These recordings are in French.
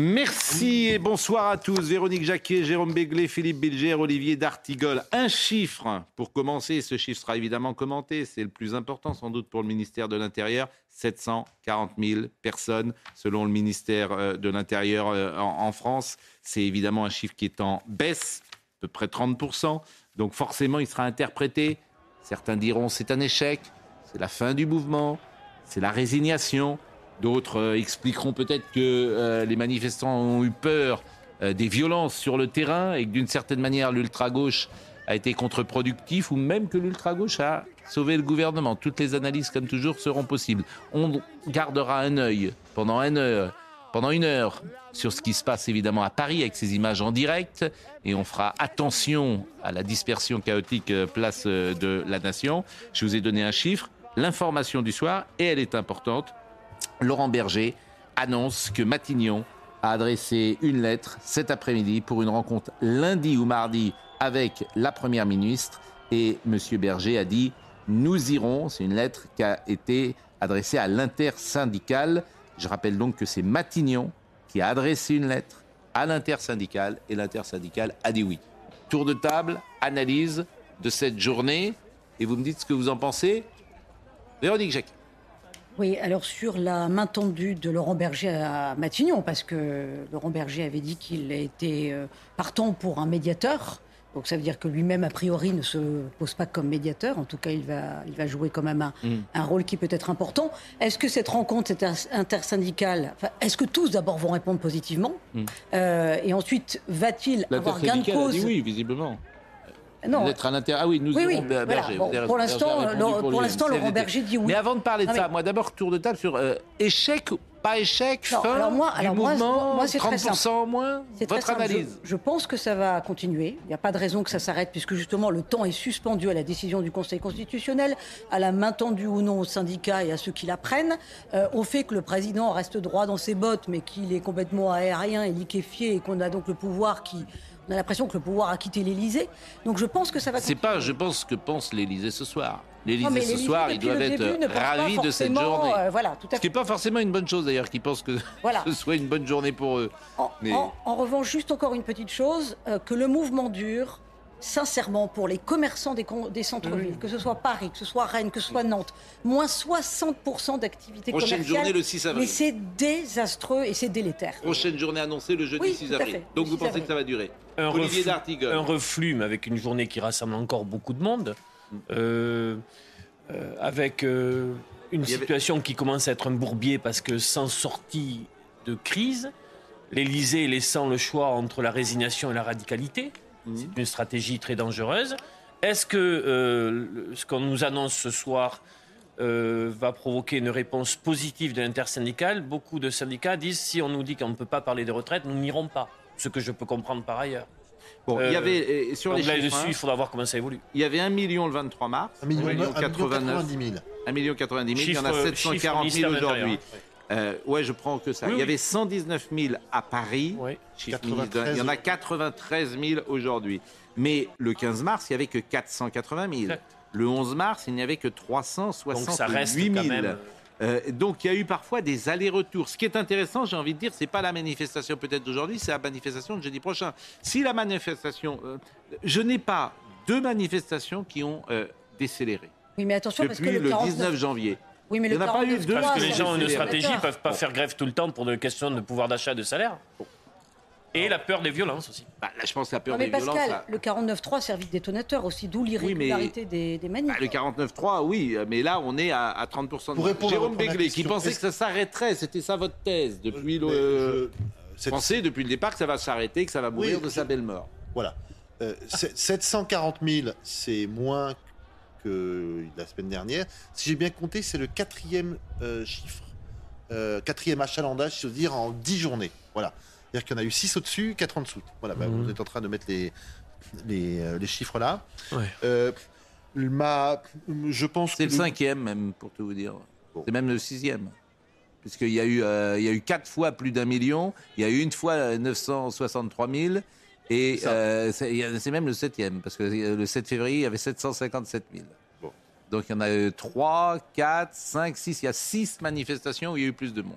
Merci et bonsoir à tous. Véronique Jacquet, Jérôme Béglé, Philippe Bilger, Olivier D'Artigol. Un chiffre pour commencer. Ce chiffre sera évidemment commenté. C'est le plus important sans doute pour le ministère de l'Intérieur. 740 000 personnes selon le ministère euh, de l'Intérieur euh, en, en France. C'est évidemment un chiffre qui est en baisse, à peu près 30 Donc forcément, il sera interprété. Certains diront c'est un échec, c'est la fin du mouvement, c'est la résignation. D'autres euh, expliqueront peut-être que euh, les manifestants ont eu peur euh, des violences sur le terrain et que d'une certaine manière l'ultra-gauche a été contre-productif ou même que l'ultra-gauche a sauvé le gouvernement. Toutes les analyses, comme toujours, seront possibles. On gardera un œil pendant une heure, pendant une heure sur ce qui se passe évidemment à Paris avec ces images en direct et on fera attention à la dispersion chaotique place de la nation. Je vous ai donné un chiffre, l'information du soir et elle est importante. Laurent Berger annonce que Matignon a adressé une lettre cet après-midi pour une rencontre lundi ou mardi avec la Première ministre et M. Berger a dit nous irons. C'est une lettre qui a été adressée à l'intersyndicale. Je rappelle donc que c'est Matignon qui a adressé une lettre à l'intersyndicale et l'intersyndicale a dit oui. Tour de table, analyse de cette journée et vous me dites ce que vous en pensez. Véronique Jacques. Oui, alors sur la main tendue de Laurent Berger à Matignon, parce que Laurent Berger avait dit qu'il était euh, partant pour un médiateur. Donc ça veut dire que lui-même, a priori, ne se pose pas comme médiateur. En tout cas, il va, il va jouer quand même un, Mm. un rôle qui peut être important. Est-ce que cette rencontre cette inter- intersyndicale, enfin, est-ce que tous d'abord vont répondre positivement? Mm. Euh, Et ensuite, va-t-il avoir gain de cause dit oui, visiblement. Non. Lettre à l'inter. Ah oui, nous Oui, oui, irons Ber- voilà. Berger. Bon, Berger- pour Berger l'instant, répondu Laurent- Berger dit oui. Mais avant de parler de Non, ça, mais- moi d'abord tour de table sur euh, échec, pas échec, Non, fin alors moi- du moi, mouvement, moi, c'est très 30% simple. en moins. Votre analyse. Je, je pense que ça va continuer. Il n'y a pas de raison que ça s'arrête, puisque justement le temps est suspendu à la décision du Conseil constitutionnel, à la main tendue ou non aux syndicats et à ceux qui la prennent, euh, au fait que le président reste droit dans ses bottes, mais qu'il est complètement aérien et liquéfié, et qu'on a donc le pouvoir qui. On a l'impression que le pouvoir a quitté l'Élysée. Donc je pense que ça va C'est pas, je pense, que pense l'Élysée ce soir. L'Élysée ce soir, ils doivent être ravis de cette journée. euh, voilà, tout à Ce qui n'est pas forcément une bonne chose d'ailleurs, qu'ils pensent que Voilà. ce soit une bonne journée pour eux. En, Mais- en- en revanche, juste encore une petite chose, euh, que le mouvement dure, sincèrement, pour les commerçants des, centres-villes, que ce soit Paris, que ce soit Rennes, que ce soit Nantes, moins 60% d'activité Prochaine commerciale. journée le 6 avril. Mais c'est désastreux et c'est délétère. Prochaine journée annoncée le jeudi Oui, 6 tout à avril. Donc vous 6 pensez avril. que ça va durer? Un, Olivier reflux, D'Artigol. un reflux, mais avec une journée qui rassemble encore beaucoup de monde, euh, euh, avec euh, une avait- situation qui commence à être un bourbier parce que sans sortie de crise, l'Élysée laissant le choix entre la résignation et la radicalité, Mhm. c'est une stratégie très dangereuse. Est-ce que ce qu'on nous annonce ce soir euh, va provoquer une réponse positive de l'intersyndicale? Beaucoup de syndicats disent si on nous dit qu'on ne peut pas parler de retraite, nous n'irons pas. Ce que je peux comprendre par ailleurs. Bon, il y Euh, avait sur les Donc chiffres, là-dessus, hein, il faudra voir comment ça évolue. il y avait 1 million le 23 mars, 1 million, 89 90 000. 1 million 90 000, il y en a Chiffre- 740 chiffre 000 ministère de aujourd'hui. Euh, ouais, je prends que ça. Oui, il y oui. avait 119 000 à Paris. Oui. Chiffre 93 ministre de- Il y en a 93 000 aujourd'hui. Mais le 15 mars, il n'y avait que 480 000. Exact. Le 11 mars, il n'y avait que 368 Donc ça reste 000. quand même. Euh, donc il y a eu parfois des allers-retours. Ce qui est intéressant, j'ai envie de dire, c'est pas la manifestation peut-être d'aujourd'hui, c'est la manifestation de jeudi prochain. Si la manifestation, euh, je n'ai pas deux manifestations qui ont euh, décéléré Oui, mais attention, parce que depuis le, le 49 19 janvier. Oui, mais Il y le en a pas eu 49 deux, Parce que les gens ont une stratégie, ils peuvent pas faire grève tout le temps pour des questions de pouvoir d'achat, de salaire. Et la peur des violences aussi. Bah, là, je pense que la peur Non, mais des violences. Pascal, ça- le 49.3 servi de détonateur aussi, d'où l'irrégularité des, des manifs. Bah, le 49.3, oui, mais là, on est à, à 30%. Pour répondre à Jérôme Béglé, qui pensait que ça s'arrêterait, c'était ça votre thèse depuis Mais le. je- cette- Pensez depuis le départ que ça va s'arrêter, que ça va mourir Oui, de je- sa belle mort. Voilà. Euh, c'est- 740 000, c'est moins que la semaine dernière. Si j'ai bien compté, c'est le quatrième euh, chiffre euh, quatrième achalandage, si je veux dire, en 10 journées. Voilà. C'est-à-dire qu'il y en a eu 6 au-dessus, 4 en dessous. Voilà, bah, Mhm. vous êtes en train de mettre les, les, euh, les chiffres là. Ouais. Euh, ma, je pense C'est que le cinquième même, pour tout vous dire. Bon. C'est même le sixième. Puisqu'il y, a eu, euh, il y a eu quatre fois plus d'un million, il y a eu une fois euh, 963 000, et C'est euh, même le septième, parce que le 7 février, il y avait 757 000. Bon. Donc il y en a eu 3, 4, 5, 6, il y a 6 manifestations où il y a eu plus de monde.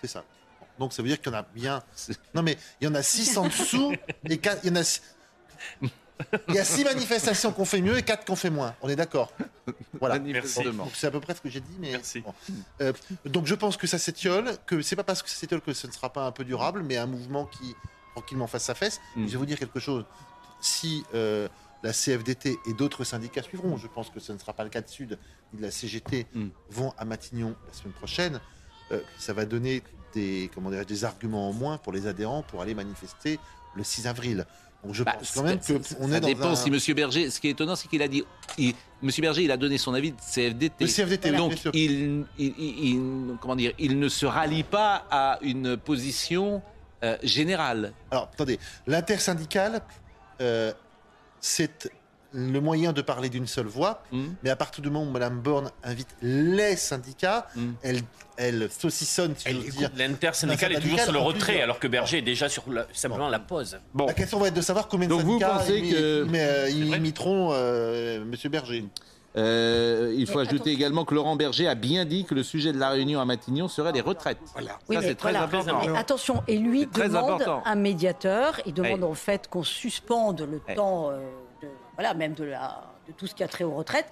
c'est ça. Donc ça veut dire qu'il y en a bien. Non mais il y en a 6 en dessous et 4, il y en a six- Il y a 6 manifestations qu'on fait mieux et 4 qu'on fait moins. On est d'accord. Voilà. C'est à peu près ce que j'ai dit, mais Merci. bon. Euh, donc je pense que ça s'étiole, que c'est pas parce que ça s'étiole que ce ne sera pas un peu durable, mais un mouvement qui tranquillement fasse sa fesse. Mm. Je vais vous dire quelque chose. Si euh, la CFDT et d'autres syndicats suivront, je pense que ce ne sera pas le cas de Sud ni de la CGT, Mm. vont à Matignon la semaine prochaine, euh, ça va donner des, comment dirais-je, des arguments en moins pour les adhérents pour aller manifester le 6 avril. Donc je Bah, pense quand même qu'on est ça dans dépend un... si Monsieur Berger. Ce qui est étonnant, c'est qu'il a dit. il- Monsieur Berger, il a donné son avis de CFDT. Le CFDT, oui, Donc, bien sûr. il, il, il- il- comment dire, il ne se rallie pas à une position euh, générale. Alors, attendez, l'intersyndicale, euh, c'est le moyen de parler d'une seule voix, Hmm. mais à partir du moment où Mme Borne invite les syndicats, Mm. elle, elle saucissonne, si Elle j'ose écoute, dire. L'intersyndical est toujours sur le retrait, alors que Berger est déjà sur la- simplement la pause. Bon, La question va être de savoir combien de Donc vous syndicats pensez imi- que- imi- euh, imiteront euh, M. Berger. euh, il faut Mais ajouter attention. également que Laurent Berger a bien dit que le sujet de la réunion à Matignon serait les retraites. Voilà. Oui, Ça, mais c'est très voilà. important. Mais attention, et lui demande important. un médiateur, il demande Ouais. en fait qu'on suspende le temps, euh, voilà, même de, la, de tout ce qui a trait aux retraites,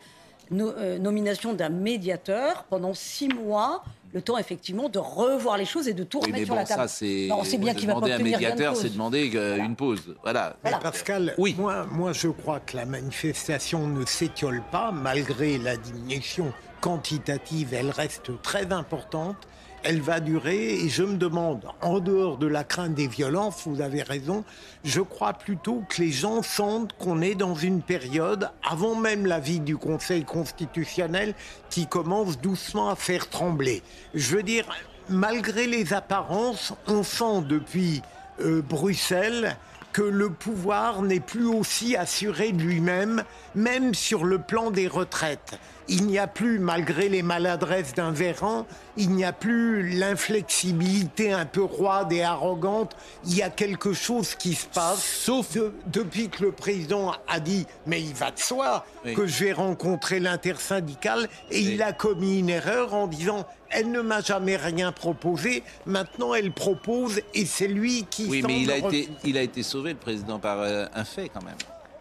No- euh, nomination d'un médiateur pendant six mois, le temps effectivement de revoir les choses et de tout Oui, remettre mais sur la table. ça, c'est. Non, on sait bien qu'il va pas demander un de médiateur, c'est demander euh, Voilà. une pause. Voilà. Mais Voilà. Pascal, Oui. moi, moi je crois que la manifestation ne s'étiole pas, malgré la diminution quantitative, elle reste très importante. Elle va durer et je me demande, en dehors de la crainte des violences, vous avez raison, je crois plutôt que les gens sentent qu'on est dans une période, avant même l'avis du Conseil constitutionnel, qui commence doucement à faire trembler. Je veux dire, malgré les apparences, on sent depuis euh, Bruxelles que le pouvoir n'est plus aussi assuré de lui-même, même sur le plan des retraites. Il n'y a plus, malgré les maladresses d'un Véran, il n'y a plus l'inflexibilité un peu roide et arrogante. Il y a quelque chose qui se passe. Sauf- De- depuis que le président a dit, mais il va de soi, Oui. que je vais rencontrer l'intersyndicale, et Oui. il a commis une erreur en disant, elle ne m'a jamais rien proposé, maintenant elle propose, et c'est lui qui Oui, mais il a, été, il a été sauvé, le président, par euh, un fait quand même.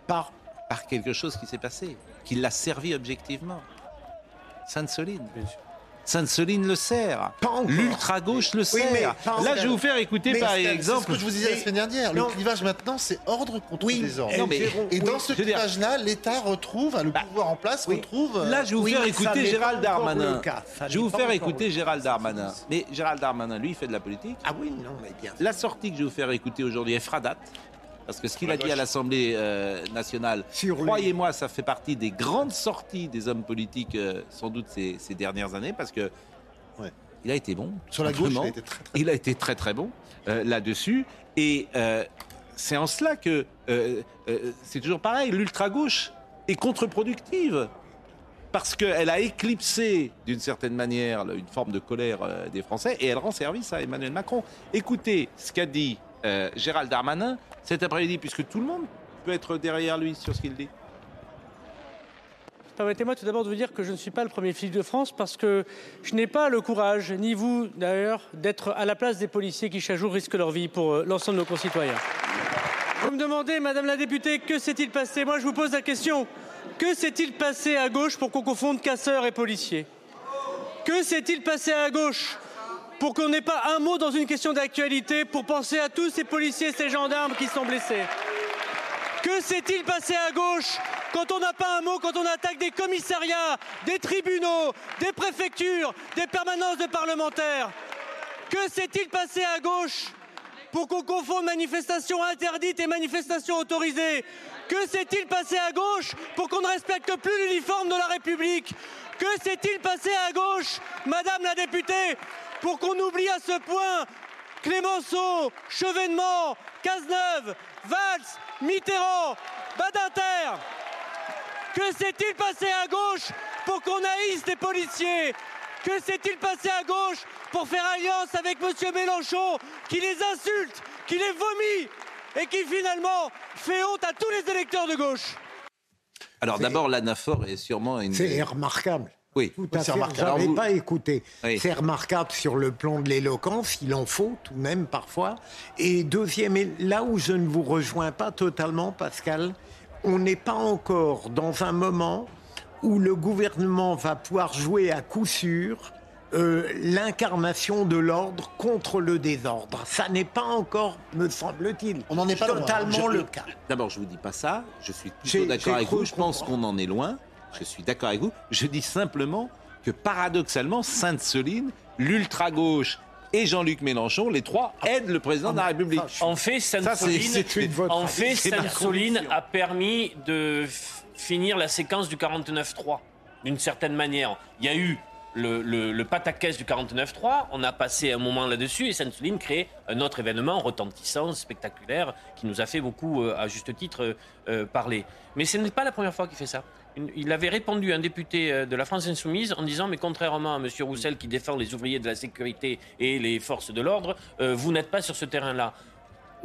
par? Par quelque chose qui s'est passé, qui l'a servi objectivement. Sainte-Soline. Sainte-Soline le sert. Encore. L'ultra-gauche le Oui, mais sert. Là, je vais vous faire écouter Mais par c'est- c'est ce exemple. que je vous disais la semaine dernière. non. Le clivage maintenant, c'est ordre contre Oui, désordre. Non, mais- Et oui. dans ce clivage-là, l'État retrouve, le pouvoir en place retrouve. Là, je vais vous faire écouter Gérald Darmanin. Je vais vous faire écouter Gérald Darmanin. Mais Gérald Darmanin, lui, il fait de la politique. Ah oui, non, mais bien. La sortie que je vais vous faire écouter aujourd'hui est fradate. Parce que ce qu'il a dit à l'Assemblée euh, nationale, croyez-moi, ça fait partie des grandes sorties des hommes politiques, euh, sans doute ces, ces dernières années, parce que Ouais. il a été bon. Sur la gauche, il a été très, très Il a été très très bon euh, là-dessus. Et c'est en cela que c'est toujours pareil, l'ultra-gauche est contre-productive. Parce qu'elle a éclipsé, d'une certaine manière, une forme de colère des Français et elle rend service à Emmanuel Macron. Écoutez ce qu'a dit euh, Gérald Darmanin cet après-midi, puisque tout le monde peut être derrière lui sur ce qu'il dit. Permettez-moi tout d'abord de vous dire que je ne suis pas le premier flic de France parce que je n'ai pas le courage, ni vous d'ailleurs, d'être à la place des policiers qui chaque jour risquent leur vie pour euh, l'ensemble de nos concitoyens. Vous me demandez, Madame la députée, que s'est-il passé? Moi, je vous pose la question. Que s'est-il passé à gauche pour qu'on confonde casseurs et policiers? Que s'est-il passé à gauche pour qu'on n'ait pas un mot dans une question d'actualité pour penser à tous ces policiers, ces gendarmes qui sont blessés. Que s'est-il passé à gauche quand on n'a pas un mot, quand on attaque des commissariats, des tribunaux, des préfectures, des permanences de parlementaires? Que s'est-il passé à gauche pour qu'on confonde manifestations interdites et manifestations autorisées? Que s'est-il passé à gauche pour qu'on ne respecte plus l'uniforme de la République? Que s'est-il passé à gauche, Madame la députée, pour qu'on oublie à ce point Clémenceau, Chevènement, Cazeneuve, Valls, Mitterrand, Badinter Que s'est-il passé à gauche pour qu'on haïsse les policiers? Que s'est-il passé à gauche pour faire alliance avec M. Mélenchon qui les insulte, qui les vomit et qui finalement fait honte à tous les électeurs de gauche? Alors d'abord, l'anaphore est sûrement une. C'est remarquable. Oui, Tout à c'est fait. remarquable. Vous- pas écouté. Oui. C'est remarquable sur le plan de l'éloquence, il en faut tout de même parfois. Et deuxième, et là où je ne vous rejoins pas totalement, Pascal, on n'est pas encore dans un moment où le gouvernement va pouvoir jouer à coup sûr euh, l'incarnation de l'ordre contre le désordre. Ça n'est pas encore, me semble-t-il, On n'en est pas loin. totalement Je- le cas. D'abord, je vous dis pas ça. Je suis plutôt d'accord avec vous. Je pense qu'on en est loin. Je suis d'accord avec vous. Je dis simplement que paradoxalement, Sainte-Soline, l'ultra-gauche et Jean-Luc Mélenchon, les trois aident le président de la République. En fait, Sainte-Soline, en fait, a permis de finir la séquence du 49-3, d'une certaine manière. Il y a eu le, le, le pataquès du 49-3, on a passé un moment là-dessus, et Sainte-Soline crée un autre événement retentissant, spectaculaire, qui nous a fait beaucoup, euh, à juste titre, euh, euh, parler. Mais ce n'est pas la première fois qu'il fait ça. Il avait répondu à un député euh, de la France Insoumise en disant Mais contrairement à M. Roussel qui défend les ouvriers de la sécurité et les forces de l'ordre, euh, vous n'êtes pas sur ce terrain-là.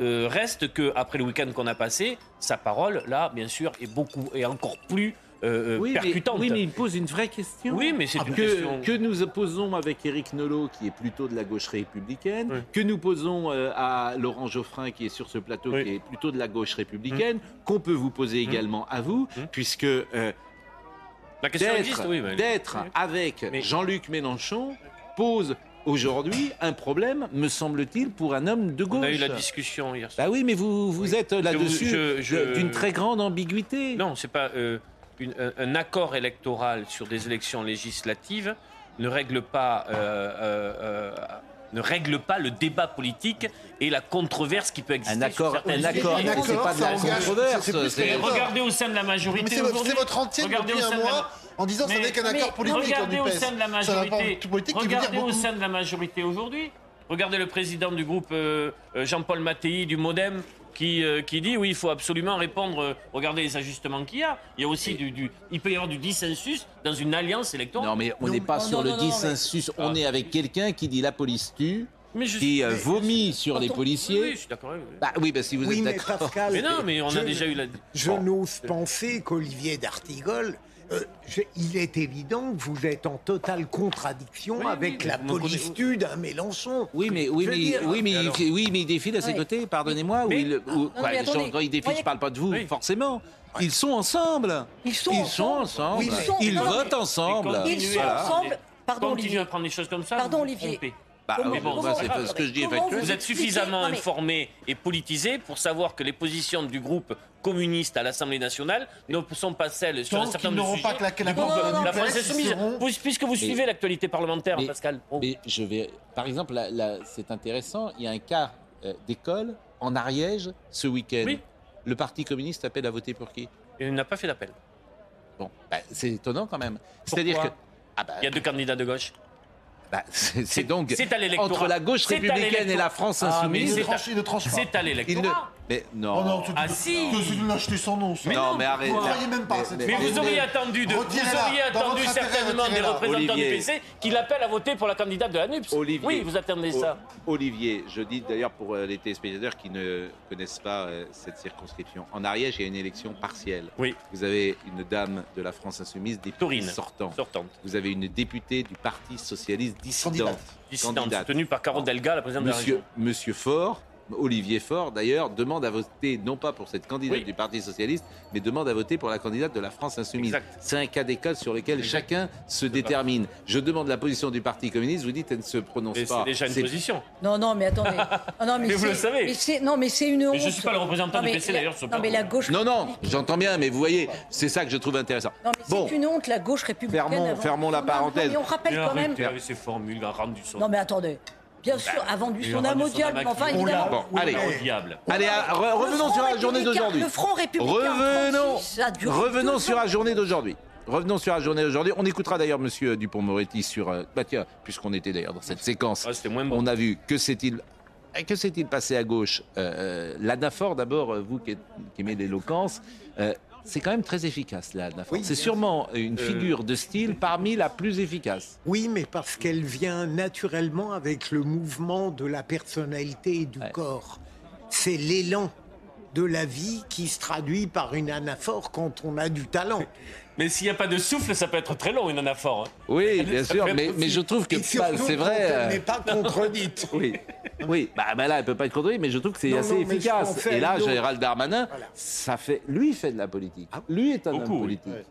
Euh, reste que après le week-end qu'on a passé, sa parole, là, bien sûr, est beaucoup et encore plus euh, euh, Oui mais, percutante. oui, mais il pose une vraie question. Oui, mais c'est Ah, une que, question. que nous posons avec Éric Nolot, qui est plutôt de la gauche républicaine, Oui. que nous posons euh, à Laurent Geoffrin, qui est sur ce plateau, Oui. qui est plutôt de la gauche républicaine, qu'on peut vous poser également à vous, Mm. puisque euh, La question d'être existe, oui. mais- d'être avec Mais- Jean-Luc Mélenchon pose aujourd'hui un problème, me semble-t-il, pour un homme de gauche. On a eu la discussion hier soir. Bah oui, mais vous, vous êtes là-dessus je- d'une très grande ambiguïté. Non, c'est pas euh, une- un, un accord électoral sur des élections législatives ne règle pas. euh, euh, euh, ne règle pas le débat politique et la controverse qui peut exister. Un accord, un accord. Un accord, c'est pas de la engage- controverse. regardez au sein de la Mais majorité c'est votre, aujourd'hui. c'est votre antienne Regardez depuis au un sein de la- mois en disant que Mais- n'est qu'un accord politique. Regardez au sein de la un majorité. politique qui veut dire Regardez au beaucoup. sein de la majorité aujourd'hui. Regardez le président du groupe euh, euh, Jean-Paul Mattei du MoDem qui, euh, qui dit oui, il faut absolument répondre. euh, regardez les ajustements qu'il y a. Il y a aussi du, du- il peut y avoir du dissensus dans une alliance électorale. Non, mais on n'est pas Non, sur non, le non, non, mais- dissensus. On est avec quelqu'un qui dit la police tue, Mais je qui euh, mais- vomit sur les Oui, policiers. oui, je suis d'accord. avec vous. Bah oui, bah si vous Oui, êtes mais d'accord. Pascal, mais non, mais on a déjà eu la. Je Bon. n'ose penser qu'Olivier d'Artigol, euh, je- il est évident que vous êtes en totale contradiction Oui, avec oui, la tue d'un Mélenchon. Oui, mais, oui, mais, dire- oui, mais, Alors- il, oui, mais il défile à ses côtés, pardonnez-moi. ou Mais- il- ou- quoi, mais les gens, attendez, quand ils défilent, voyez- je parle pas de vous, Oui. forcément. Ils sont ensemble. Ils sont Ils sont ensemble. Ils Non, votent mais- ensemble. Ils sont à prendre ensemble. des- Pardon, Olivier. à prendre des choses comme ça. Pardon, Olivier. Trompez. Bah, Comment- oui, bon, comment- bah, c'est comment- ce que je dis est comment factuel. Vous êtes suffisamment non, mais- informé et politisé pour savoir que les positions du groupe communiste à l'Assemblée nationale ne sont pas celles sur Tant un certain nombre de sujets. pas claqué la non, La la France Insoumise, puisque vous suivez l'actualité parlementaire, mais- Pascal. oh. Mais je vais, par exemple, là, là, c'est intéressant. Il y a un cas euh, d'école en Ariège ce week-end. Oui. Le Parti communiste appelle à voter pour qui? Il n'a pas fait d'appel. Bon, bah, c'est étonnant quand même. C'est-à-dire que ah bah, Il y a deux candidats de gauche. Bah, c'est c'est donc c'est à l'électorat. entre la gauche républicaine et la France Ah, insoumise. C'est à l'électorat. Mais non. Oh non, tu- Ah, si. que c'est de l'acheter sans nom. ça. non, mais arrête. Vous ne croyez même pas Mais- cette mais- Mais vous auriez attendu, de, vous Retirez-la. auriez Dans attendu votre intérêt, certainement des retirez-la. représentants Olivier. du PC qui l'appellent à voter pour la candidate de la NUPS. Olivier. Oui, vous attendez ça. O- Olivier, je dis d'ailleurs pour euh, les téléspectateurs qui ne connaissent pas euh, cette circonscription. En Ariège, il y a une élection partielle. Oui, Vous avez une dame de la France insoumise, députée Taurine. sortant. sortante. Vous avez une députée du Parti socialiste dissidente. Candidate. Dissidente, Candidate. soutenue par Carole Delga, la présidente de la Monsieur, région. Monsieur Faure, Olivier Faure d'ailleurs, demande à voter non pas pour cette candidate Oui. du Parti socialiste, mais demande à voter pour la candidate de la France insoumise. C'est un cas d'école sur lequel Exact. chacun se détermine. Je demande la position du Parti communiste, vous dites elle ne se prononce Mais pas. c'est déjà une position. Non, non, mais attendez. Ah, non, Mais vous le savez. mais non, mais c'est une honte. je suis pas le représentant Non, du mais PC, la- d'ailleurs, sur Non, mais la gauche. Non, non, j'entends bien, mais vous voyez, c'est ça que je trouve intéressant. Non, mais Bon, c'est une honte, la gauche républicaine. Fermons- fermons la parenthèse. mais on rappelle Mais quand même. avec ces formules, son. Non, mais attendez. Bien sûr, a vendu il son âme au diable, mais enfin, évidemment. Bon, allez. Au diable. allez, à- re- Le revenons sur la journée d'aujourd'hui. Le Front républicain. en Revenons, 36, ça a duré revenons sur la journée d'aujourd'hui. revenons sur la journée d'aujourd'hui. On écoutera d'ailleurs Monsieur Dupont-Moretti sur. euh, bah tiens, puisqu'on était d'ailleurs dans cette séquence, Ah, c'était moins bon. on a vu que s'est-il. Que s'est-il passé à gauche? Euh, L'anaphore, d'abord, euh, vous qui, aimez l'éloquence, euh, c'est quand même très efficace, l'anaphore. Oui, c'est sûrement une Euh, figure de style parmi la plus efficace. Oui, mais parce qu'elle vient naturellement avec le mouvement de la personnalité et du Ouais. corps. C'est l'élan de la vie qui se traduit par une anaphore quand on a du talent. Mais s'il n'y a pas de souffle, ça peut être très long, une anaphore. hein. Oui, bien Ça sûr, mais, je trouve que Et c'est vrai. elle euh, n'est pas contredite. Oui, oui. Bah, bah là, elle peut pas être contredite, mais je trouve que c'est assez non, efficace. Et là. Gérald Darmanin, Voilà. ça fait, lui, il fait de la politique. lui est un Beaucoup, homme oui. politique. Ouais.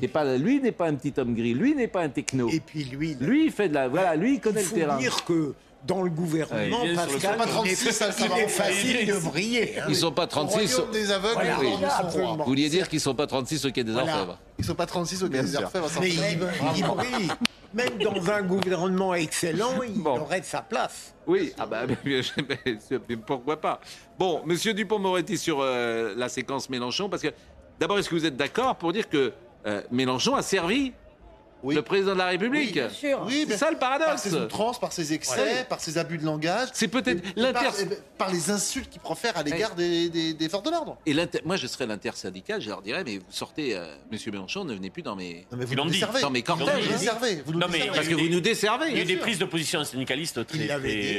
C'est pas, lui n'est pas un petit homme gris. Lui n'est pas un techno. Et puis lui, Lui, il fait de la, voilà, lui, il connaît il le terrain. dire que dans le gouvernement, Ouais, il le Pascal, pas il 36, est, ça, ça il va est facile de briller. hein. Ils sont pas 36. Royaume des aveugles, Voilà, rois. Vous vouliez dire qu'ils sont pas 36 au quai des Voilà. Orfèvres Ils sont pas 36 au Bien Quai des sûr. Orfèvres Mais Saint-Tropez. il, il brille. Même dans un gouvernement excellent, il Bon. aurait sa place. Oui, ah bah, mais- mais- mais pourquoi pas. Bon, Monsieur Dupont-Moretti sur euh, la séquence Mélenchon, parce que d'abord, est-ce que vous êtes d'accord pour dire que euh, Mélenchon a servi Oui. le président de la République Bien sûr. Oui, C'est ça le par paradoxe. ses outrances, par ses excès, Ouais. par ses abus de langage. C'est peut-être par, l'inter- et par les insultes qu'il profère à l'égard des, des, des forces de l'ordre. Et l'inter- moi, je serais l'intersyndical, je leur dirais, mais vous sortez, euh, Monsieur Mélenchon, ne venez plus dans mes, Non, mais vous nous dit. dans mes Vous nous cortèges. desservez. Vous nous Non, mais- desservez. Parce que vous nous desservez. Il y a eu des prises de position syndicalistes très, très,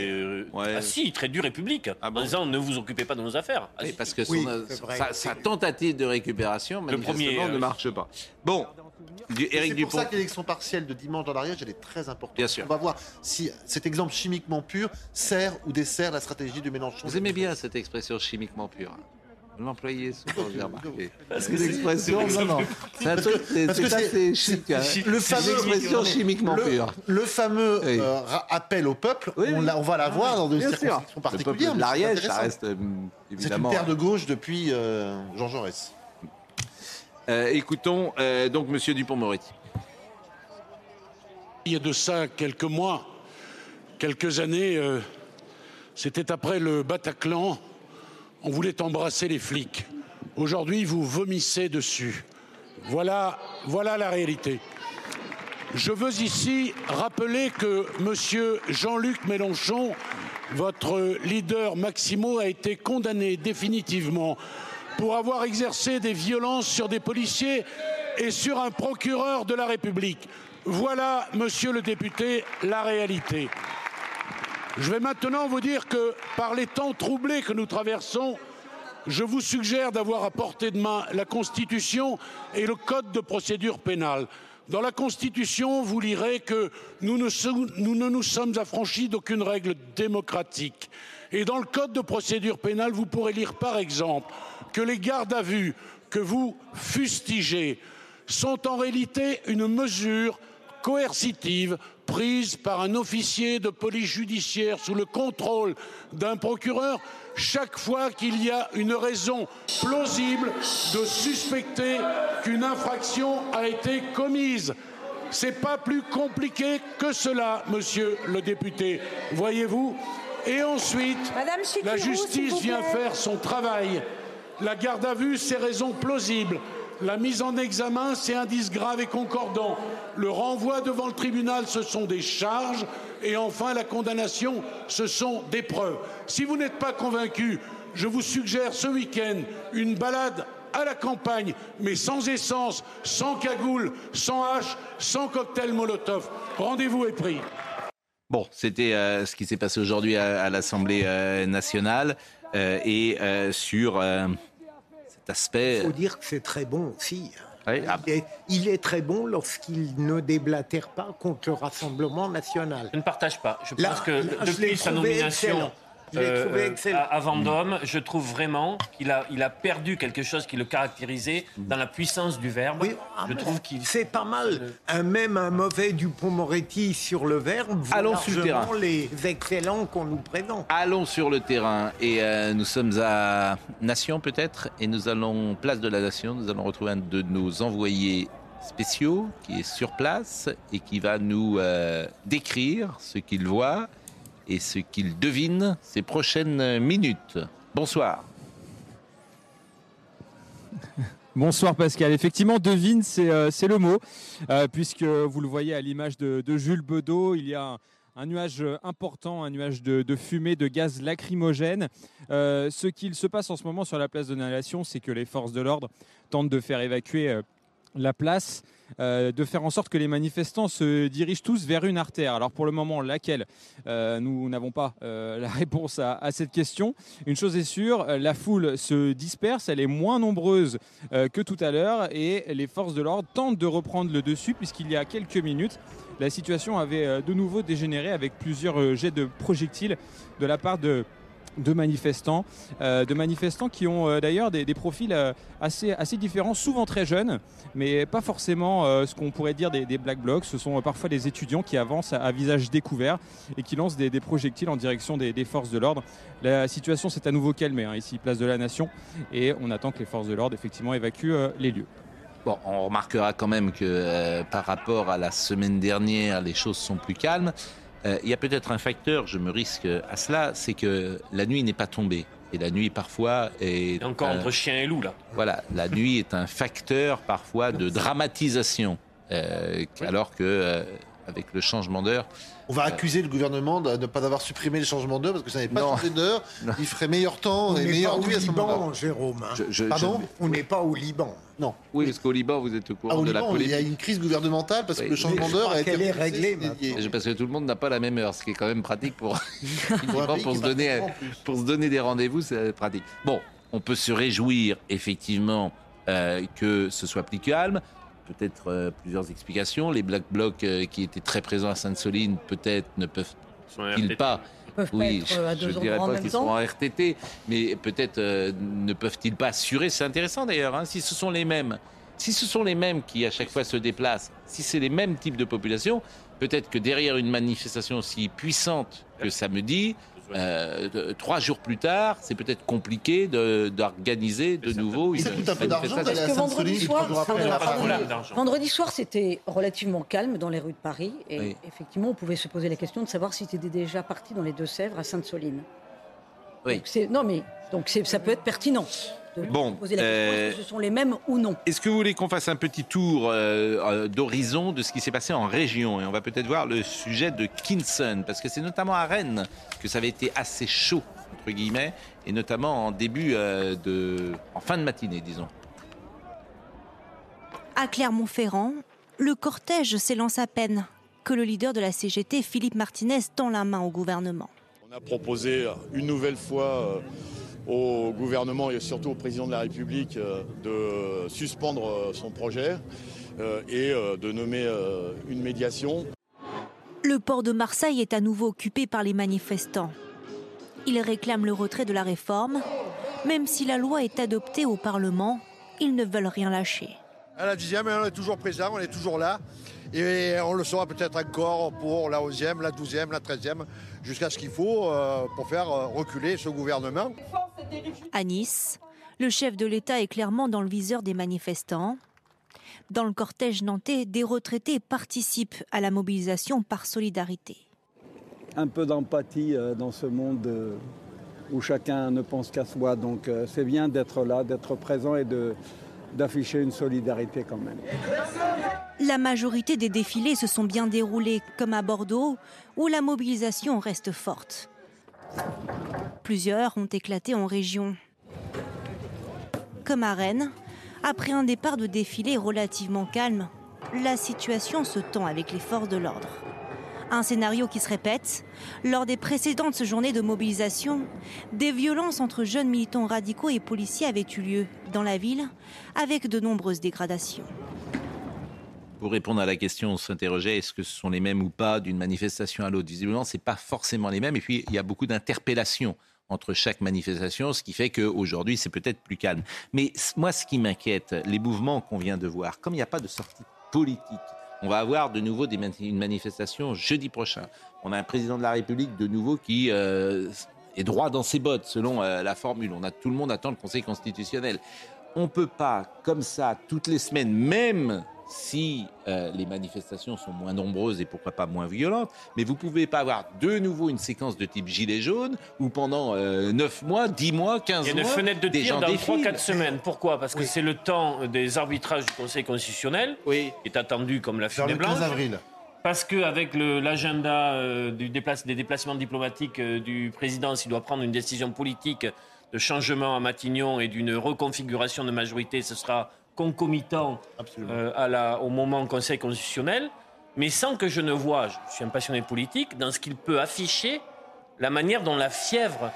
euh, Ouais. ah si, très dures et publiques, Ah bon en disant ne vous occupez pas de nos affaires. Ah, parce que euh, sa, tentative de récupération, Le manifestement, premier, euh, ne marche pas. Bon, du, C'est pour ça que l'élection partielle de dimanche dans l'Ariège, elle est très importante. Bien sûr. On va voir si cet exemple chimiquement pur sert ou dessert la stratégie de Mélenchon. Vous aimez bien cette expression chimiquement pure Vous l'employez souvent, j'ai remarqué. C'est une expression, non, non. C'est un truc, c'est parce que assez chic. hein. Le fameux une expression chimiquement le, pure. le fameux Oui. euh, appel au peuple, Oui, on, oui. l'a- on va l'avoir dans des peuple particulières. l'Ariège, ça reste euh, C'est une évidemment. terre de gauche depuis euh, Jean Jaurès. Euh, écoutons euh, donc Monsieur Dupont-Moretti. Il y a de ça quelques mois, quelques années, euh, c'était après le Bataclan, on voulait embrasser les flics. Aujourd'hui, vous vomissez dessus. Voilà, voilà la réalité. Je veux ici rappeler que Monsieur Jean-Luc Mélenchon, votre leader Maximo, a été condamné définitivement pour avoir exercé des violences sur des policiers et sur un procureur de la République. Voilà, monsieur le député, la réalité. Je vais maintenant vous dire que par les temps troublés que nous traversons, je vous suggère d'avoir à portée de main la Constitution et le Code de procédure pénale. Dans la Constitution, vous lirez que nous ne, nous ne nous sommes affranchis d'aucune règle démocratique. Et dans le Code de procédure pénale, vous pourrez lire par exemple que les gardes à vue que vous fustigez sont en réalité une mesure coercitive prise par un officier de police judiciaire sous le contrôle d'un procureur chaque fois qu'il y a une raison plausible de suspecter qu'une infraction a été commise. C'est pas plus compliqué que cela, monsieur le député. Voyez-vous Et ensuite, Chikirou, la justice vient faire son travail. La garde à vue, c'est raison plausible. La mise en examen, c'est indice grave et concordant. Le renvoi devant le tribunal, ce sont des charges. Et enfin, la condamnation, ce sont des preuves. Si vous n'êtes pas convaincu, je vous suggère ce week-end une balade à la campagne, mais sans essence, sans cagoule, sans hache, sans cocktail Molotov. Rendez-vous est pris. Bon, c'était euh, ce qui s'est passé aujourd'hui à, l'Assemblée euh, nationale euh, et sur cet aspect. Il faut dire que c'est très bon aussi. hein. Oui, ah, Il est, il est très bon lorsqu'il ne déblatère pas contre le Rassemblement national. Je ne partage pas. Je pense Là- que là, depuis sa nomination excellent. Excellent. à, à Vendôme, je trouve vraiment qu'il a, il a perdu quelque chose qui le caractérisait dans la puissance du verbe. Oui, ah, je trouve qu'il c'est pas mal. Un, même un mauvais Dupont-Moretti sur le verbe Allons sur le terrain. les excellents qu'on nous présente. Allons sur le terrain et euh, nous sommes à Nation peut-être et nous allons place de la Nation. Nous allons retrouver un de nos envoyés spéciaux qui est sur place et qui va nous euh, décrire ce qu'il voit et ce qu'il devine ces prochaines minutes. Bonsoir. Bonsoir Pascal. Effectivement, devine, c'est euh, le mot, euh, puisque vous le voyez à l'image de, Jules Bedeau, il y a un, nuage important, un nuage de, fumée, de gaz lacrymogène. Euh, ce qu'il se passe en ce moment sur la place de Nation, c'est que les forces de l'ordre tentent de faire évacuer la place, euh, de faire en sorte que les manifestants se dirigent tous vers une artère. Alors pour le moment, laquelle Euh, Nous n'avons pas euh, la réponse à, à cette question. Une chose est sûre, la foule se disperse, elle est moins nombreuse que tout à l'heure et les forces de l'ordre tentent de reprendre le dessus puisqu'il y a quelques minutes, la situation avait de nouveau dégénéré avec plusieurs jets de projectiles de la part de de manifestants, euh, de manifestants qui ont euh, d'ailleurs des, profils euh, assez, assez différents, souvent très jeunes, mais pas forcément ce qu'on pourrait dire des, black blocs. Ce sont parfois des étudiants qui avancent à, visage découvert et qui lancent des, projectiles en direction des, forces de l'ordre. La situation s'est à nouveau calmée hein, ici, place de la Nation, et on attend que les forces de l'ordre effectivement évacuent les lieux. Bon, on remarquera quand même que par rapport à la semaine dernière, les choses sont plus calmes. Euh, Il y a peut-être un facteur, je me risque à cela, c'est que la nuit n'est pas tombée. Et la nuit, parfois, est... Et encore entre chien et loup, là. Voilà, la nuit est un facteur parfois de dramatisation. euh, alors que euh, avec le changement d'heure, On va accuser le gouvernement de ne pas avoir supprimé le changement d'heure parce que ça n'avait pas changé d'heure. Il ferait meilleur temps On et au nuit à ce moment-là. Liban, Jérôme. hein. je, je- Pardon je- On n'est pas au Liban. Non. oui, parce qu'au Liban, vous êtes au courant Ah, au de la Liban, il y a polémique. une crise gouvernementale parce Oui. que le changement d'heure a été qu'elle est maintenant. Parce que tout le monde n'a pas la même heure, ce qui est quand même pratique se donner, pour se donner des rendez-vous, c'est pratique. Bon, on peut se réjouir effectivement euh, que ce soit plus calme. Peut-être euh, plusieurs explications. Les Black Blocs euh, qui étaient très présents à Sainte-Soline, peut-être ne peuvent-ils pas oui, pas être euh, je ne dirais pas qu'ils sont en RTT, mais peut-être euh, ne peuvent-ils pas assurer. C'est intéressant d'ailleurs, hein, si ce sont les mêmes, si ce sont les mêmes qui à chaque fois se déplacent, si c'est les mêmes types de population, peut-être que derrière une manifestation aussi puissante que samedi, euh, de- trois jours plus tard, c'est peut-être compliqué de- d'organiser de nouveau une Ça coûte un peu d'argent manifestation. d'aller à Parce que vendredi soir, de. Vendredi soir, c'était relativement calme dans les rues de Paris. Et Oui. effectivement, on pouvait se poser la question de savoir si tu étais déjà parti dans les Deux-Sèvres à Sainte-Soline. Oui. Donc, non, mais donc ça peut être pertinent de Bon, se poser la question euh, est-ce que ce sont les mêmes ou non? Est-ce que vous voulez qu'on fasse un petit tour euh, euh, d'horizon de ce qui s'est passé en région? Et on va peut-être voir le sujet de Kinson, parce que c'est notamment à Rennes que ça avait été assez chaud, entre guillemets, et notamment en début euh, de... en fin de matinée, disons. À Clermont-Ferrand, le cortège s'élance à peine que le leader de la CGT, Philippe Martinez, tend la main au gouvernement. On a proposé une nouvelle fois euh, au gouvernement et surtout au président de la République euh, de suspendre euh, son projet euh, et de nommer une médiation. Le port de Marseille est à nouveau occupé par les manifestants. Ils réclament le retrait de la réforme. Même si la loi est adoptée au Parlement, ils ne veulent rien lâcher. À la dixième, on est toujours présent, on est toujours là. Et on le sera peut-être encore pour la onzième, la douzième, la treizième, jusqu'à ce qu'il faut pour faire reculer ce gouvernement. À Nice, le chef de l'État est clairement dans le viseur des manifestants. Dans le cortège nantais, des retraités participent à la mobilisation par solidarité. un peu d'empathie euh, dans ce monde euh, où chacun ne pense qu'à soi. Donc euh, c'est bien d'être là, d'être présent et de- d'afficher une solidarité quand même. La majorité des défilés se sont bien déroulés, comme à Bordeaux, où la mobilisation reste forte. Plusieurs ont éclaté en région. Comme à Rennes, après un départ de défilé relativement calme, la situation se tend avec les forces de l'ordre. Un scénario qui se répète. Lors des précédentes journées de mobilisation, des violences entre jeunes militants radicaux et policiers avaient eu lieu dans la ville, avec de nombreuses dégradations. Pour répondre à la question, on s'interrogeait est-ce que ce sont les mêmes ou pas d'une manifestation à l'autre? Visiblement, ce n'est pas forcément les mêmes. Et puis, il y a beaucoup d'interpellations entre chaque manifestation, ce qui fait qu'aujourd'hui, c'est peut-être plus calme. Mais moi, ce qui m'inquiète, les mouvements qu'on vient de voir, comme il n'y a pas de sortie politique, on va avoir de nouveau une manifestation jeudi prochain. On a un président de la République de nouveau qui euh, est droit dans ses bottes, selon euh, la formule. On a, tout le monde attend le Conseil constitutionnel. On ne peut pas, comme ça, toutes les semaines, même si euh, les manifestations sont moins nombreuses et pourquoi pas moins violentes, mais vous pouvez pas avoir de nouveau une séquence de type gilet jaune où pendant euh, 9 mois, 10 mois, 15 Il y a mois, une fenêtre de tir dans défilent. 3-4 semaines. Pourquoi? Parce que c'est le temps des arbitrages du Conseil constitutionnel, oui. qui est attendu comme la Vers fumée le 15 blanche. avril. Parce qu'avec l'agenda euh, du déplace- des déplacements diplomatiques euh, du président, s'il doit prendre une décision politique de changement à Matignon et d'une reconfiguration de majorité, ce sera concomitant euh, à la- au moment Conseil constitutionnel, mais sans que je ne vois, je suis un passionné politique, dans ce qu'il peut afficher la manière dont la fièvre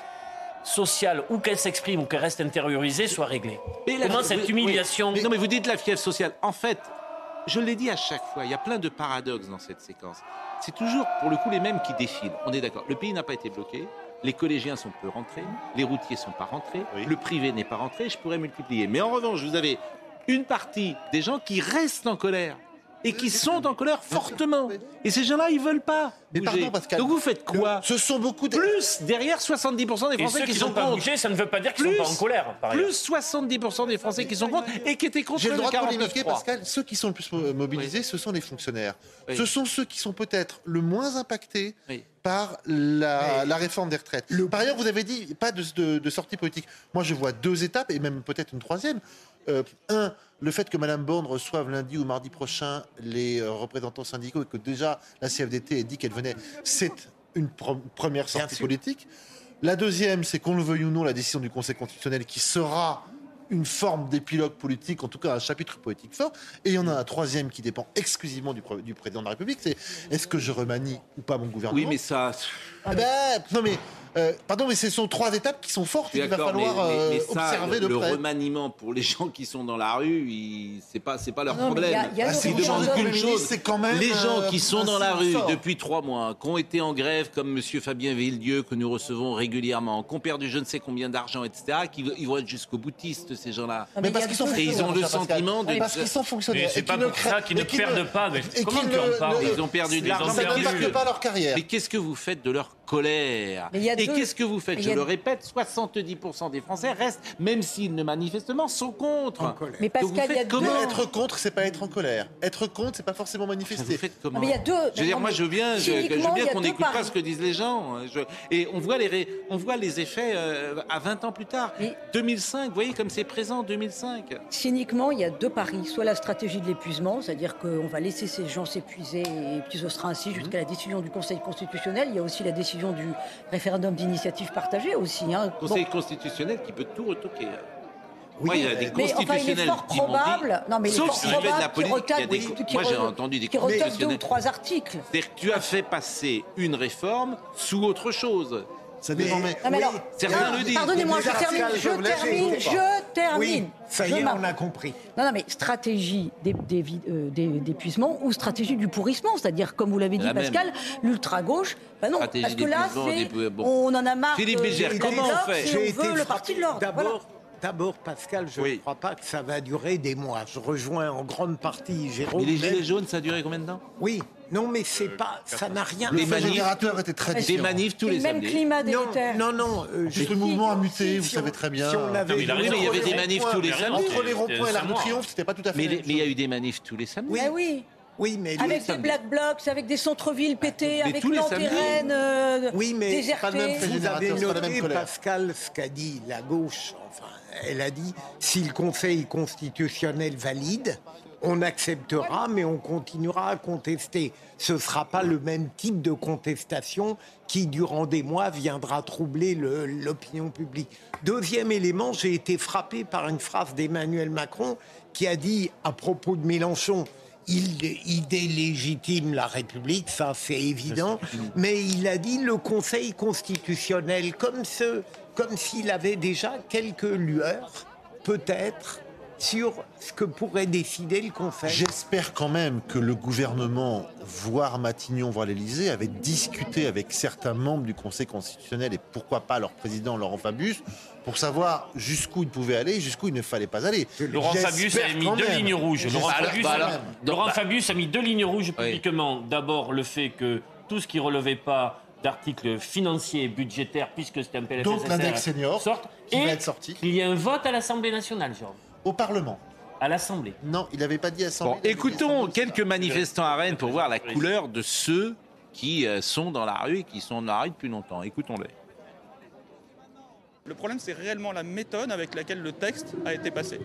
sociale, ou qu'elle s'exprime ou qu'elle reste intériorisée, soit réglée. Mais la- Comment cette humiliation... oui. Non, mais vous dites la fièvre sociale. En fait, je l'ai dit à chaque fois, il y a plein de paradoxes dans cette séquence. C'est toujours, pour le coup, les mêmes qui défilent. On est d'accord. Le pays n'a pas été bloqué. Les collégiens sont peu rentrés. Les routiers sont pas rentrés. Le privé n'est pas rentré. Je pourrais multiplier. Mais en revanche, vous avez une partie des gens qui restent en colère et qui sont en colère fortement. Et ces gens-là, ils veulent pas. Mais bouger. pardon, Pascal. Donc vous faites quoi Ce sont beaucoup de... Plus derrière 70% des Et Français ceux qui qui sont pas contre. bougé, ça ne veut pas dire qu'ils ne sont pas en colère, par. Plus 70% des Français qui sont contre et qui étaient contre le le droit de polémiquer, 49.3. Pascal. Ceux qui sont le plus mo- mobilisés, ce sont les fonctionnaires. Oui. Ce sont ceux qui sont peut-être le moins impactés Oui. Par la, la réforme des retraites. Par ailleurs, vous avez dit pas de, de- de sortie politique. Moi, je vois deux étapes et même peut-être une troisième. Euh, un, le fait que Mme Borne reçoive lundi ou mardi prochain les euh, représentants syndicaux et que déjà la CFDT ait dit qu'elle venait, c'est une pro- première sortie politique. La deuxième, c'est qu'on le veuille ou non, la décision du Conseil constitutionnel qui sera une forme d'épilogue politique, en tout cas un chapitre politique fort. Et il y en a un troisième qui dépend exclusivement du, président de la République, c'est est-ce que je remanie ou pas mon gouvernement? Oui, mais ça. Eh ben, non mais, euh, pardon, mais ce sont trois étapes qui sont fortes qu'il va mais, falloir mais- euh, mais ça, observer le, de le près. remaniement pour les gens qui sont dans la rue, il- c'est pas c'est pas leur Non, il y problème. a- il y a Ah, le Ils le de qu'une chose. c'est quand même, les gens euh, qui sont dans la rue depuis trois mois, qui ont été en grève comme Monsieur Fabien Villedieu que nous recevons régulièrement, qui ont perdu je ne sais combien d'argent, etc. Qui ils vont être jusqu'au boutiste ces gens-là. Ah, mais Mais parce il qu'ils sont ils ont fonctionnaires, le sentiment de. Parce qu'ils sont fonctionnaires. C'est pas pour ça qu'ils ne perdent pas, comment tu en ne- parles ne- Ils ont perdu de Ça l'argent n'impacte perdu. pas leur carrière. Mais qu'est-ce que vous faites de leur colère Et deux- qu'est-ce que vous faites Je a- le répète, 70% des Français restent, même s'ils ne manifestement sont contre. Mais vous Pascal, il y a faites deux- être contre, c'est pas être en colère. Être contre, c'est pas forcément Vous manifester. faites comment mais il y a deux- Je veux dire, moi, je veux bien, je, a qu'on n'écoute pas paris. ce que disent les gens. Je- et on voit les, ré- on voit les effets euh, à 20 ans plus tard. Mais- 2005, vous voyez comme c'est présent, 2005. Cyniquement, il y a deux paris. Soit la stratégie de l'épuisement, c'est-à-dire qu'on va laisser ces gens s'épuiser et puis ce sera ainsi jusqu'à la décision du Conseil constitutionnel. Il y a aussi la décision du référendum d'initiative partagée aussi. hein. Conseil Bon. constitutionnel qui peut tout retoquer. Moi, il y a des Mais enfin, il est constitutionnels fort qui probable. Non, mais il est Sauf fort s'il fait de la politique, il y a des- Moi, j'ai entendu des retape deux ou constitutionnels. trois articles. C'est-à-dire que tu as fait passer une réforme sous autre chose. Ça dépend, mais- Non, mais alors, Certains non, le disent. Pardonnez-moi, je termine, je termine, je termine. Oui, ça y est, on a compris. Non, non, mais stratégie d'évi- euh, ou stratégie du pourrissement, c'est-à-dire, comme vous l'avez dit, La. Pascal, l'ultra-gauche. Ben non, Stratégie parce que là, d'épuisement, c'est, des- bon. on en a marre. Philippe Bégère, des comment on fait J'ai on été veut le frappé. parti de l'ordre. D'abord, Pascal, je Oui. ne crois pas que ça va durer des mois. Je rejoins en grande partie Jérôme. Mais les gilets jaunes, ça a duré combien de temps? Oui, non, mais c'est pas, ça n'a rien. Le Les fait manifs- générateur était très Des différent. manifs tous les le même samedis. climat Non, délétère. non, non. euh, En je- le mouvement a muté, vous si savez on- très bien. Si on avait Non, mais il a Oui, mais il y avait des manifs tous les samedis. Entre les ronds-points et un Triomphe, c'était pas tout à fait Mais la il y a eu des manifs tous les samedis. Eh oui. Oui, mais Avec des samedis. black blocs, avec des centres-villes pétés, Mais avec tous les une samedis. antérène euh, Oui, mais désertée. pas le même fait Vous avez la noté. Pascal, ce qu'a dit la gauche. Enfin, elle a dit si le Conseil constitutionnel valide, on acceptera, mais on continuera à contester. Ce ne sera pas le même type de contestation qui, durant des mois, viendra troubler le- l'opinion publique. Deuxième élément, j'ai été frappé par une phrase d'Emmanuel Macron qui a dit à propos de Mélenchon. Il, il délégitime la République, ça c'est évident, mais il a dit le Conseil constitutionnel comme, ce, comme s'il avait déjà quelques lueurs, peut-être, sur ce que pourrait décider le Conseil. J'espère quand même que le gouvernement, voire Matignon, voire l'Élysée, avait discuté avec certains membres du Conseil constitutionnel et pourquoi pas leur président Laurent Fabius pour savoir jusqu'où il pouvait aller et jusqu'où il ne fallait pas aller. Laurent J'espère Fabius a mis deux même. lignes rouges. Laurent, Fabius, a- même. Laurent bah- Fabius a mis deux lignes rouges publiquement. D'abord, le fait que tout ce qui relevait pas d'articles financiers, budgétaires, puisque c'était un PLFSSR, Donc l'index senior sorte, qui et va être sorti il y a un vote à l'Assemblée nationale, Jérôme. Au Parlement. À l'Assemblée. Non, il n'avait pas dit Assemblée. Bon, écoutons quelques manifestants à Rennes pour voir la couleur de ceux qui euh, sont dans la rue et qui sont dans la rue depuis longtemps. Écoutons-les. Le problème, c'est réellement la méthode avec laquelle le texte a été passé.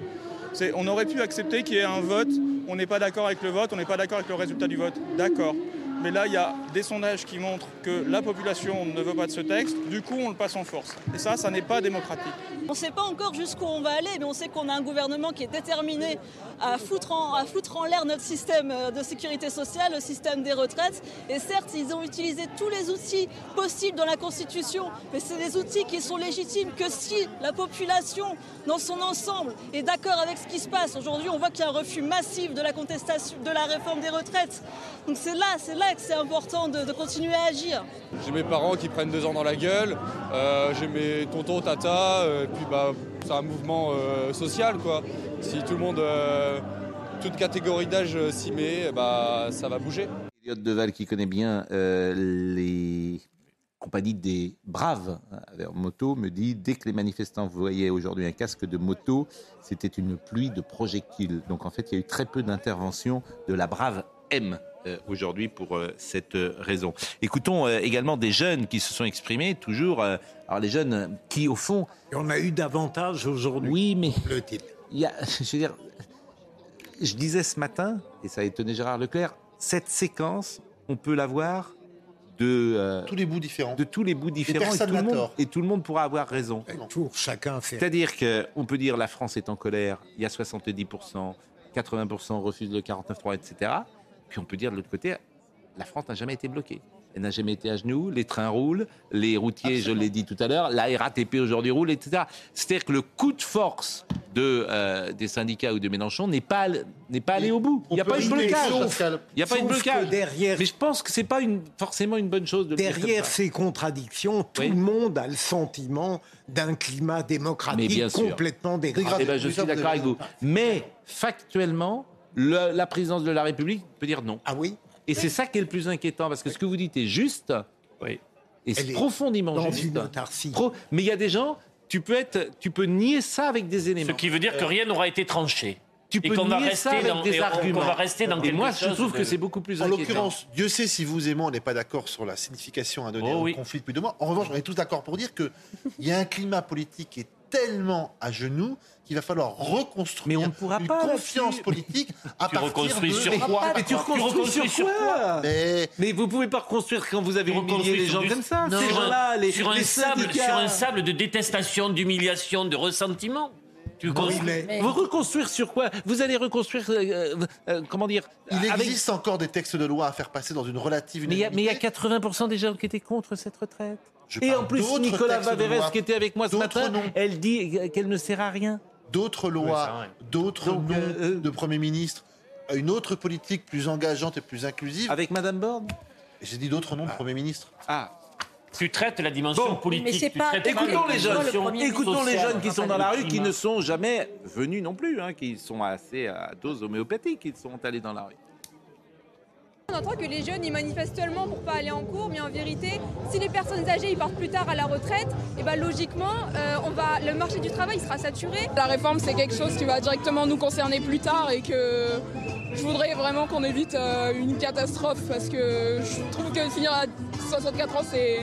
C'est, on aurait pu accepter qu'il y ait un vote, on n'est pas d'accord avec le vote, on n'est pas d'accord avec le résultat du vote. D'accord. Mais là, il y a des sondages qui montrent que la population ne veut pas de ce texte, du coup, on le passe en force. Et ça, ça n'est pas démocratique. On ne sait pas encore jusqu'où on va aller, mais on sait qu'on a un gouvernement qui est déterminé à foutre en, l'air notre système euh, de sécurité sociale, le système des retraites. Et certes, ils ont utilisé tous les outils possibles dans la Constitution, mais c'est des outils qui sont légitimes que si la population, dans son ensemble, est d'accord avec ce qui se passe. Aujourd'hui, on voit qu'il y a un refus massif de la contestation de la réforme des retraites. Donc c'est là, c'est là que c'est important de, de continuer à agir. J'ai mes parents qui prennent deux ans dans la gueule, euh, j'ai mes tontons, tata, euh, et puis bah, c'est un mouvement euh, social quoi. Si tout le monde, euh, toute catégorie d'âge s'y met, bah, ça va bouger. Elliot Deval, qui connaît bien euh, les compagnies des braves hein, avec moto, me dit dès que les manifestants voyaient aujourd'hui un casque de moto, c'était une pluie de projectiles. Donc en fait, il y a eu très peu d'intervention de la brave M euh, aujourd'hui pour euh, cette euh, raison. Écoutons euh, également des jeunes qui se sont exprimés, toujours. euh, alors les jeunes euh, qui, au fond. Et on a eu davantage aujourd'hui. Oui, mais. Il y a, je veux dire, je disais ce matin, et ça a étonné Gérard Leclerc, cette séquence, on peut la voir de euh, tous les bouts différents, de tous les bouts différents, et personne tout, le monde, et tout le monde pourra avoir raison. Toujours chacun fait. C'est-à-dire qu'on peut dire la France est en colère, il y a 70%, 80% refusent le 49.3, etc. Puis on peut dire de l'autre côté, la France n'a jamais été bloquée. Elle n'a jamais été à genoux, les trains roulent, les routiers, je l'ai dit tout à l'heure, la RATP aujourd'hui roule, etc. C'est-à-dire que le coup de force de, euh, des syndicats ou de Mélenchon n'est pas, n'est pas allé au bout. Il n'y a pas eu de blocage. sauf- Il n'y a pas eu de blocage. derrière- Mais je pense que c'est pas une, forcément une bonne chose de le dire comme Derrière ces contradictions, tout Oui. le monde a le sentiment d'un climat Mais démocratique bien sûr. complètement dégradé. Eh ben, je suis d'accord avec vous. Mais factuellement, le- la présidence de la République peut dire non. Ah oui Et c'est ça qui est le plus inquiétant, parce que ce que vous dites est juste, et c'est profondément dans juste. une. Pro- Mais il y a des gens, tu peux, être, tu peux nier ça avec des éléments. Ce qui veut dire que rien n'aura été tranché. Tu et peux qu'on va nier ça rester avec dans, des et on- arguments. qu'on va rester dans Et moi, je trouve de- que c'est beaucoup plus En inquiétant. l'occurrence, Dieu sait si vous et moi, on n'est pas d'accord sur la signification à donner Oh au oui. conflit depuis deux mois. En revanche, on est tous d'accord pour dire qu'il y a un climat politique qui est tellement à genoux qu'il va falloir reconstruire une pas confiance là-dessus. politique à Tu partir reconstruis de... sur quoi Mais tu reconstruis sur quoi Mais... Mais vous pouvez pas reconstruire quand vous avez humilié les gens sur du- comme ça. sur Ces un- gens-là, les, sur un les sable, sur un sable de détestation, d'humiliation, de ressentiment. Tu Vous reconstruire sur quoi Vous allez reconstruire, euh, euh, comment dire Il avec- existe encore des textes de loi à faire passer dans une relative Mais il y, a- mais il y a unanimité. 80% des gens qui étaient contre cette retraite. Je Et en plus, Nicolas loi. qui était avec moi ce matin, noms. elle dit qu'elle ne sert à rien. D'autres lois, d'autres noms euh, de Premier ministre, une autre politique plus engageante et plus inclusive. Avec Madame Borne? J'ai dit d'autres noms de Premier ministre. Ah. Tu traites la dimension Bon. politique. Mais c'est tu pas- traites Écoutons la les jeunes, écoutons les jeunes qui sont dans la rue, qui ne sont jamais venus non plus, hein, qui sont assez à dose homéopathique, qui sont allés dans la rue. On entend que les jeunes ils manifestent seulement pour pas aller en cours, mais en vérité, si les personnes âgées partent plus tard à la retraite, et ben logiquement, euh, on va, le marché du travail sera saturé. La réforme, c'est quelque chose qui va directement nous concerner plus tard et que je voudrais vraiment qu'on évite euh, une catastrophe parce que je trouve que finir à 64 ans, c'est,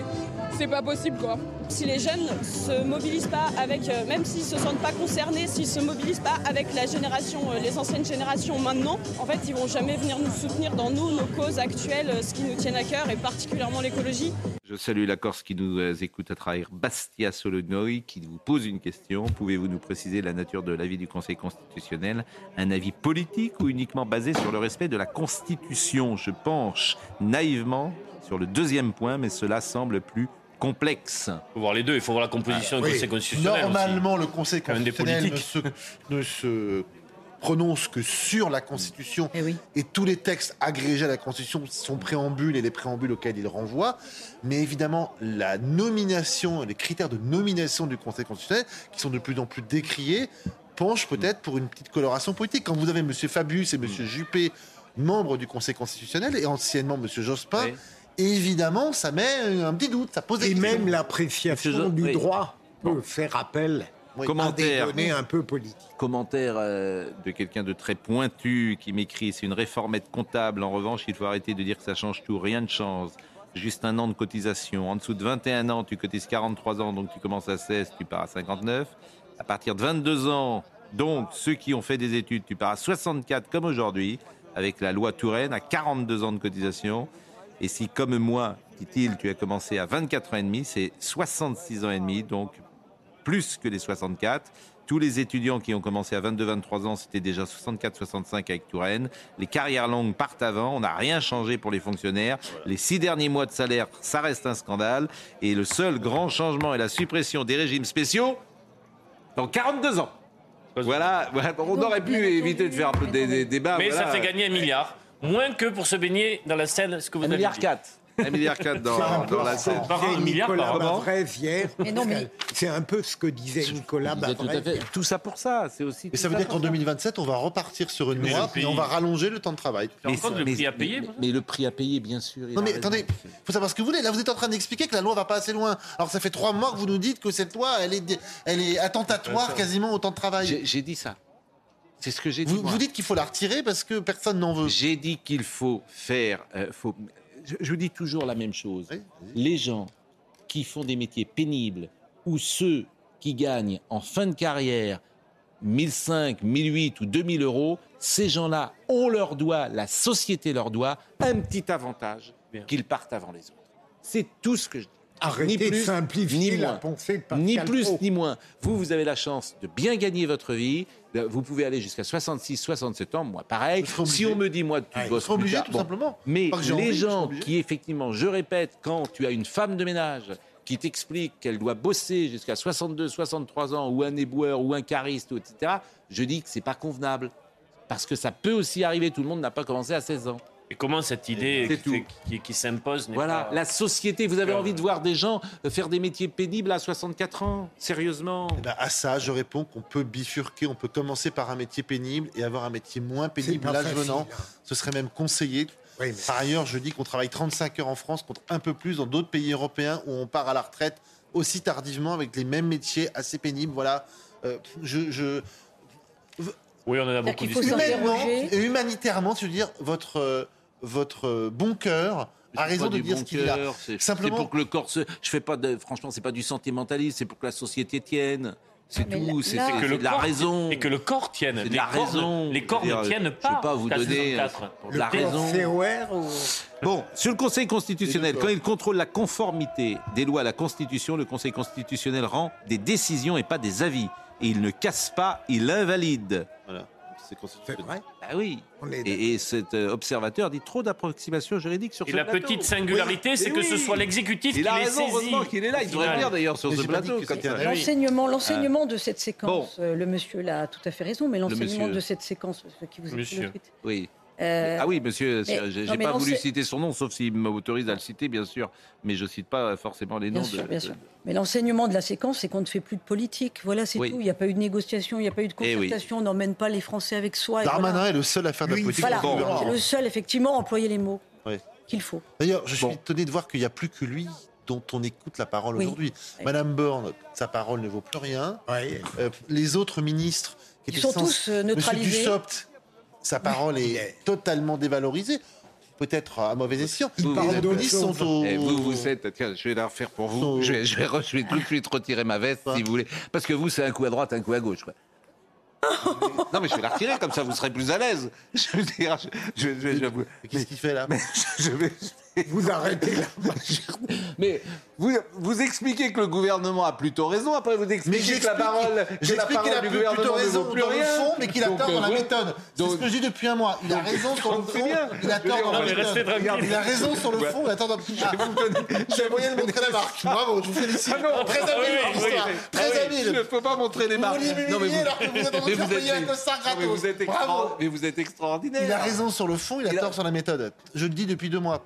c'est pas possible quoi. Si les jeunes se mobilisent pas avec, euh, même s'ils se sentent pas concernés, s'ils se mobilisent pas avec la génération, euh, les anciennes générations maintenant, en fait, ils vont jamais venir nous soutenir dans nous, nos causes actuelles, euh, ce qui nous tiennent à cœur et particulièrement l'écologie. Je salue la Corse qui nous écoute à travers Bastia Solonoï, qui vous pose une question. Pouvez-vous nous préciser la nature de l'avis du Conseil constitutionnel? Un avis politique ou uniquement basé sur le respect de la Constitution? Je penche naïvement sur le deuxième point, mais cela semble plus complexe. Il faut voir les deux, il faut voir la composition du Oui. Conseil constitutionnel. Normalement, le Conseil constitutionnel ne se, politiques. ne se prononce que sur la Constitution et, tous les textes agrégés à la Constitution, son préambule et les préambules auxquels il renvoie. Mais évidemment, la nomination, les critères de nomination du Conseil constitutionnel, qui sont de plus en plus décriés, penchent peut-être pour une petite coloration politique. Quand vous avez M. Fabius et M. Juppé, membres du Conseil constitutionnel, et anciennement M. Jospin, évidemment, ça met un petit doute, ça pose des Et questions. même l'appréciation du Oui. droit peut faire appel Oui, Commentaire. à des données un peu politiques. Commentaire euh, de quelqu'un de très pointu qui m'écrit c'est une réformette comptable. En revanche, il faut arrêter de dire que ça change tout. Rien ne change. Juste un an de cotisation. En dessous de 21 ans, tu cotises 43 ans, donc tu commences à 16, tu pars à 59. À partir de 22 ans, donc ceux qui ont fait des études, tu pars à 64 comme aujourd'hui, avec la loi Touraine, à 42 ans de cotisation. Et si, comme moi, dit-il, tu as commencé à 24 ans et demi, c'est 66 ans et demi, donc plus que les 64. Tous les étudiants qui ont commencé à 22-23 ans, c'était déjà 64-65 avec Touraine. Les carrières longues partent avant. On n'a rien changé pour les fonctionnaires. Les six derniers mois de salaire, ça reste un scandale. Et le seul grand changement est la suppression des régimes spéciaux dans 42 ans. Voilà, voilà. on aurait pu éviter de faire un peu des, des débats. Mais voilà. ça fait gagner un milliard. Moins que pour se baigner dans la Seine, ce que vous Un avez milliard dit. quatre. Un milliard quatre dans, dans la scène. Par un milliard Nicolas par an. Mais non, mais- C'est un peu ce que disait Nicolas Vous êtes tout, à Bavrez. fait- tout ça pour ça, c'est aussi. Et ça veut dire qu'en 2027, on va repartir sur une Mais loi et pays- on va rallonger le temps de travail. Tu compte le prix à payer mais, moi mais le prix à payer, bien sûr. il Non a mais raison. attendez, faut savoir ce que vous voulez. Là, vous êtes en train d'expliquer que la loi va pas assez loin. Alors ça fait trois mois que vous nous dites que cette loi, elle est, elle est attentatoire quasiment au temps de travail. J'ai j'ai dit ça. C'est ce que j'ai dit. Vous, moi. vous dites qu'il faut la retirer parce que personne n'en veut. J'ai dit qu'il faut faire. euh, faut... je, je dis toujours la même chose. Les gens qui font des métiers pénibles ou ceux qui gagnent en fin de carrière 1005, 1008 ou 2000 euros, ces gens-là, on leur doit, la société leur doit, un petit avantage qu'ils partent avant les autres. C'est tout ce que je dis. Arrêtez Ni de plus, simplifier ni la pensée de Pascal Ni plus Pro. ni moins. Vous, vous avez la chance de bien gagner votre vie. Vous pouvez aller jusqu'à 66, 67 ans. Moi, pareil. Si on me dit, moi, tu Ouais, bosses plus obligé, tard, tout bon. simplement. Mais envie, les gens qui, effectivement, je répète, quand tu as une femme de ménage qui t'explique qu'elle doit bosser jusqu'à 62, 63 ans, ou un éboueur, ou un cariste, etc., je dis que c'est pas convenable. Parce que ça peut aussi arriver. Tout le monde n'a pas commencé à 16 ans. Et comment cette idée qui, tout. fait- qui- qui s'impose Voilà, pas- la société. Vous avez envie de voir des gens euh, faire des métiers pénibles à 64 ans Sérieusement Eh ben, à ça, je réponds qu'on peut bifurquer, on peut commencer par un métier pénible et avoir un métier moins pénible l'âge venant. hein. Ce serait même conseillé. Oui, mais- Par ailleurs, je dis qu'on travaille 35 heures en France contre un peu plus dans d'autres pays européens où on part à la retraite aussi tardivement avec les mêmes métiers assez pénibles. Voilà. Euh, je, je- Oui, on en a beaucoup discuté. et humanitairement, je veux dire, votre, euh, votre bon cœur a raison pas de dire bon ce qu'il a. C'est Simplement, pour que le corps se. Je fais pas de. Franchement, c'est pas du sentimentalisme. C'est pour que la société tienne. C'est tout. C'est que le de la corps- raison. Et que le corps tienne. C'est de Les la corps ne- raison. Les corps ne tiennent je pas. vais pas vous donner, 64. pour de Le la raison. Ou... Bon, sur le Conseil constitutionnel, quand il contrôle la conformité des lois à la Constitution, le Conseil constitutionnel rend des décisions et pas des avis. Et il ne casse pas, il invalide. voilà. C'est C'est constitutionnel. vrai Ah oui. Est Et, et cet euh, observateur dit trop d'approximations juridiques sur Et ce la plateau. petite singularité, Oui, c'est que ce soit l'exécutif qui Il a les raison, saisit. heureusement qu'il est là. Il devrait venir d'ailleurs sur Mais ce plateau. L'enseignement, l'enseignement de cette séquence, Bon. euh, le monsieur là a tout à fait raison, mais l'enseignement de cette séquence, ce qui vous tweet. Oui. Euh, ah oui, monsieur, mais- j'ai pas non, voulu citer son nom, sauf s'il m'autorise à le citer, bien sûr. Mais je cite pas forcément les noms Bien sûr, bien de- sûr. Mais l'enseignement de la séquence, c'est qu'on ne fait plus de politique. Voilà, c'est Oui. tout. Il n'y a pas eu de négociation, il n'y a pas eu de Eh oui. concertation. On n'emmène pas les Français avec soi. et Darmanin voilà. est le seul à faire de la politique. Voilà, gouvernement. c'est le seul, effectivement, à employer les mots qu'il faut. D'ailleurs, je suis Bon. étonné de voir qu'il n'y a plus que lui dont on écoute la parole Oui. aujourd'hui. Oui. Madame Borne, sa parole ne vaut plus rien. Euh, les autres ministres qui Ils étaient sont tous euh, Monsieur neutralisés. Dussopt, sa parole est totalement dévalorisée. Peut-être à mauvais escient. Il Les parle autres d'autre ministres chose. sont au... Eh, vous, vous êtes. Tiens, je vais la refaire pour vous. Sont- Je vais, je vais re- je vais tout de suite retirer ma veste, si vous voulez. Parce que vous, c'est un coup à droite, un coup à gauche. Quoi. non, mais je vais la retirer, comme ça, vous serez plus à l'aise. Je veux dire, je, je- je- je- je- Qu'est-ce qu'il fait là? mais je vais. Vous arrêtez là. Mais vous, vous expliquez que le gouvernement a plutôt raison, après vous Mais expliquez que la parole, que la j'explique qu'il parole a du plus- gouvernement plutôt ne raison vaut plus dans rien. le fond, mais qu'il a Donc, tort dans la euh, méthode. C'est ce que je dis depuis un mois. Il a raison sur le fond, il a tort dans la méthode. Il a raison sur le fond, il a tort dans Ah, J'ai moyen de montrer la marque. Bravo, je vous félicite. Ah Très ah habile. Très Ah habile. Je ne peux pas montrer les Vous marques. vouliez m'humilier alors que vous êtes en train de mais vous êtes- payer un costard non, mais gratos. vous êtes Bravo. extra- mais vous êtes extraordinaire. Il a raison sur le fond, il a Il a- tort sur la méthode. Je le dis depuis deux mois.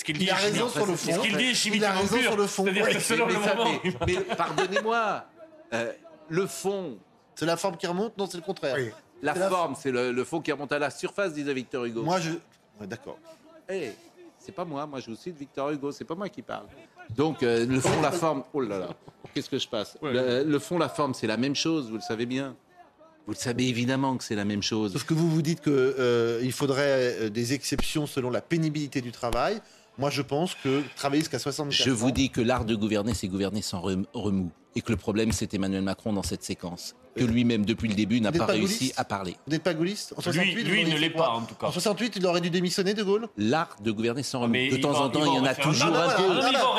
Ce qu'il dit Il a raison sur le fond. Ce qu'il dit est chimique Il a en raison pur. sur le fond. Mais, pardonnez-moi, euh, le fond, C'est la forme qui remonte Non, c'est le contraire. La forme, c'est le, fond qui remonte à la surface, disait Victor Hugo. Moi, je. D'accord. Eh, C'est pas moi. Moi, je vous cite Victor Hugo. C'est pas moi qui parle. Donc, euh, le fond, la forme. Oh là là. Qu'est-ce que je passe le, le fond, la forme, c'est la même chose. Vous le savez bien. Vous le savez évidemment que c'est la même chose. Sauf que vous vous dites qu'il faudrait euh, des exceptions selon la pénibilité du travail. Moi, je pense que travailler jusqu'à 64 Je vous dis que l'art de gouverner, c'est gouverner sans rem- remous. Et que le problème, c'est Emmanuel Macron dans cette séquence. Que lui-même, depuis le début, n'a pas pas réussi à parler. Vous n'êtes pas gaulliste En 68, lui, auriez ne l'est pas, en tout cas. En 68, il aurait dû démissionner, De Gaulle L'art de gouverner sans remous. mais De il temps en il temps, va il y en a toujours un peu.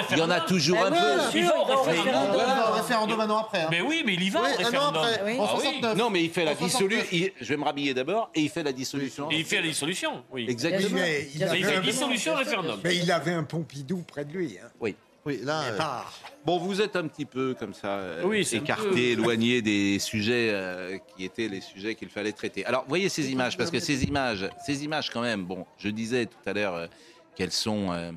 il Il y en a toujours un peu. il va au référendum. Il un an après. hein. Mais oui, mais il y va au un an référendum. après, Oui. en Ah oui. 69. Non, mais il fait la En 69. dissolution. Je vais me rhabiller d'abord et il fait la dissolution. Et il fait la dissolution, oui. Exactement. Il Il fait un- dissolution référendum. Mais il avait un Pompidou près de lui. hein. Oui. Oui, là. Mais euh, pas- Bon, vous êtes un petit peu comme ça, euh, Oui, écarté, éloigné des sujets euh, qui étaient les sujets qu'il fallait traiter. Alors, voyez ces images, parce que ces images, ces images quand même, bon, je disais tout à l'heure euh, qu'elles sont euh,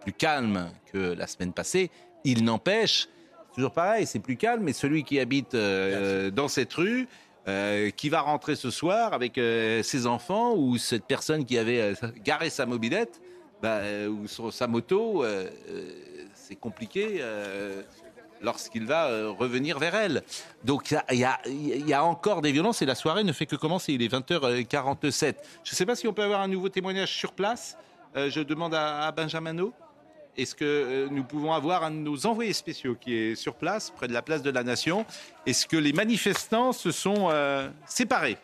plus calmes que la semaine passée. Il n'empêche, toujours pareil, c'est plus calme, mais celui qui habite dans cette rue, euh, qui va rentrer ce soir avec euh, ses enfants, ou cette personne qui avait euh, garé sa mobilette, bah, ou son- sa moto, c'est compliqué euh, lorsqu'il va euh, revenir vers elle. Donc il y a- encore des violences et la soirée ne fait que commencer. Il est 20h47. Je ne sais pas si on peut avoir un nouveau témoignage sur place. Euh, je demande à, à Benjamino. Est-ce que nous pouvons avoir un de nos envoyés spéciaux qui est sur place, près de la place de la Nation? Est-ce que les manifestants se sont séparés?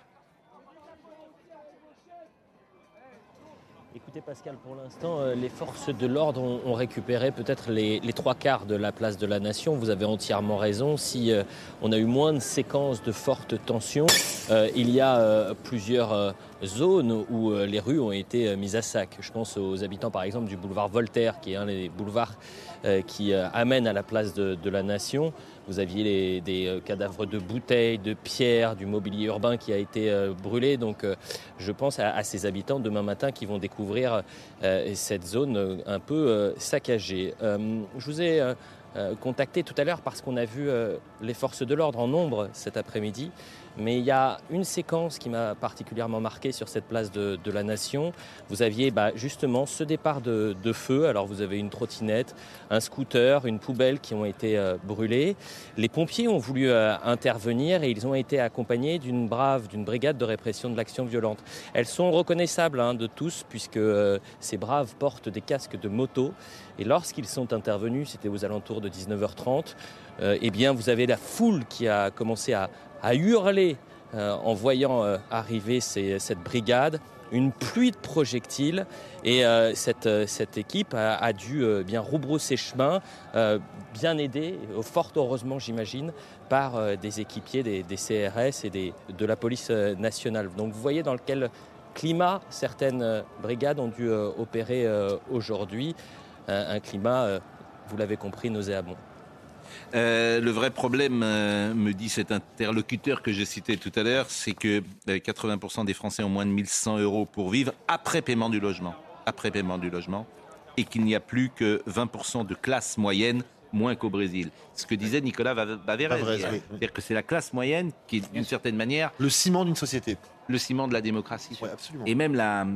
Écoutez Pascal, pour l'instant, euh, les forces de l'ordre ont, récupéré peut-être les, trois quarts de la place de la Nation. Vous avez entièrement raison. Si euh, on a eu moins de séquences de fortes tensions, euh, il y a plusieurs zones où les rues ont été mises à sac. Je pense aux habitants par exemple du boulevard Voltaire, qui est un des boulevards qui euh, amène à la place de, la Nation. Vous aviez des euh, cadavres de bouteilles, de pierres, du mobilier urbain qui a été euh, brûlé. Donc euh, je pense à, ces habitants demain matin qui vont découvrir euh, cette zone euh, un peu euh, saccagée. Euh, je vous ai euh, euh, contacté tout à l'heure parce qu'on a vu euh, les forces de l'ordre en nombre cet après-midi. Mais il y a une séquence qui m'a particulièrement marqué sur cette place de, la Nation. Vous aviez bah, justement ce départ de, feu. Alors vous avez une trottinette, un scooter, une poubelle qui ont été euh, brûlés. Les pompiers ont voulu euh, intervenir et ils ont été accompagnés d'une brave, d'une brigade de répression de l'action violente. Elles sont reconnaissables hein, de tous puisque euh, ces braves portent des casques de moto. Et lorsqu'ils sont intervenus, c'était aux alentours de 19h30, euh, eh bien vous avez la foule qui a commencé à, à hurler euh, en voyant euh, arriver cette brigade, une pluie de projectiles et euh, cette, équipe a, a dû bien rebrousser chemin, bien aidée, fort heureusement j'imagine, par des équipiers des, CRS et de la police nationale. Donc vous voyez dans lequel climat certaines brigades ont dû opérer aujourd'hui, un, un climat, vous l'avez compris, nauséabond. Euh, le vrai problème, euh, me dit cet interlocuteur que j'ai cité tout à l'heure, c'est que euh, 80% des Français ont moins de 1100 euros pour vivre après paiement du logement. Après paiement du logement. Et qu'il n'y a plus que 20% de classe moyenne moins qu'au Brésil. Ce que disait Nicolas Bav- Baverez. Oui. C'est-à-dire que c'est la classe moyenne qui est d'une certaine manière... Le ciment d'une société. Le ciment de la démocratie. absolument. Et même la,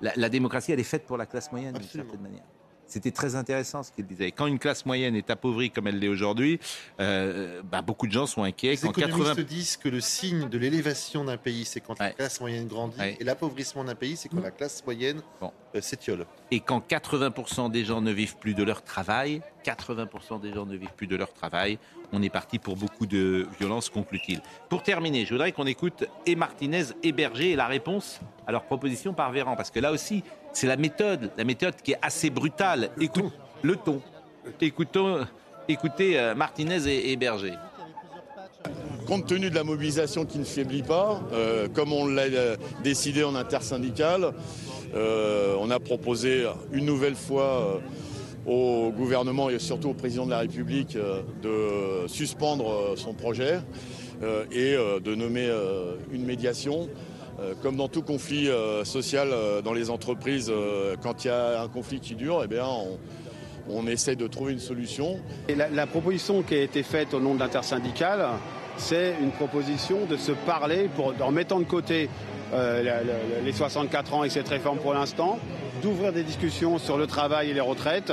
la, la démocratie, elle est faite pour la classe moyenne d'une certaine manière. C'était très intéressant ce qu'il disait. Quand une classe moyenne est appauvrie comme elle l'est aujourd'hui, euh, bah, beaucoup de gens sont inquiets. Les Quand économistes 80... disent que le signe de l'élévation d'un pays, c'est quand la classe moyenne grandit, et l'appauvrissement d'un pays, c'est quand la classe moyenne euh, s'étiole. Et quand 80% des gens ne vivent plus de leur travail, 80% des gens ne vivent plus de leur travail, on est parti pour beaucoup de violences, conclut-il. Pour terminer, je voudrais qu'on écoute et Martinez et Berger et la réponse à leur proposition par Véran, parce que là aussi, c'est la méthode, la méthode qui est assez brutale. Écoute, le ton. Écoutons, écoutez euh, Martinez et, et Berger. Compte tenu de la mobilisation qui ne faiblit pas, euh, comme on l'a euh, décidé en intersyndical, euh, on a proposé une nouvelle fois euh, au gouvernement et surtout au président de la République euh, de suspendre euh, son projet euh, et euh, de nommer euh, une médiation. Euh, Comme dans tout conflit euh, social euh, dans les entreprises, quand il y a un conflit qui dure, eh on, essaie de trouver une solution. La, proposition qui a été faite au nom de l'intersyndicale, c'est une proposition de se parler en mettant de côté les 64 ans et cette réforme pour l'instant, d'ouvrir des discussions sur le travail et les retraites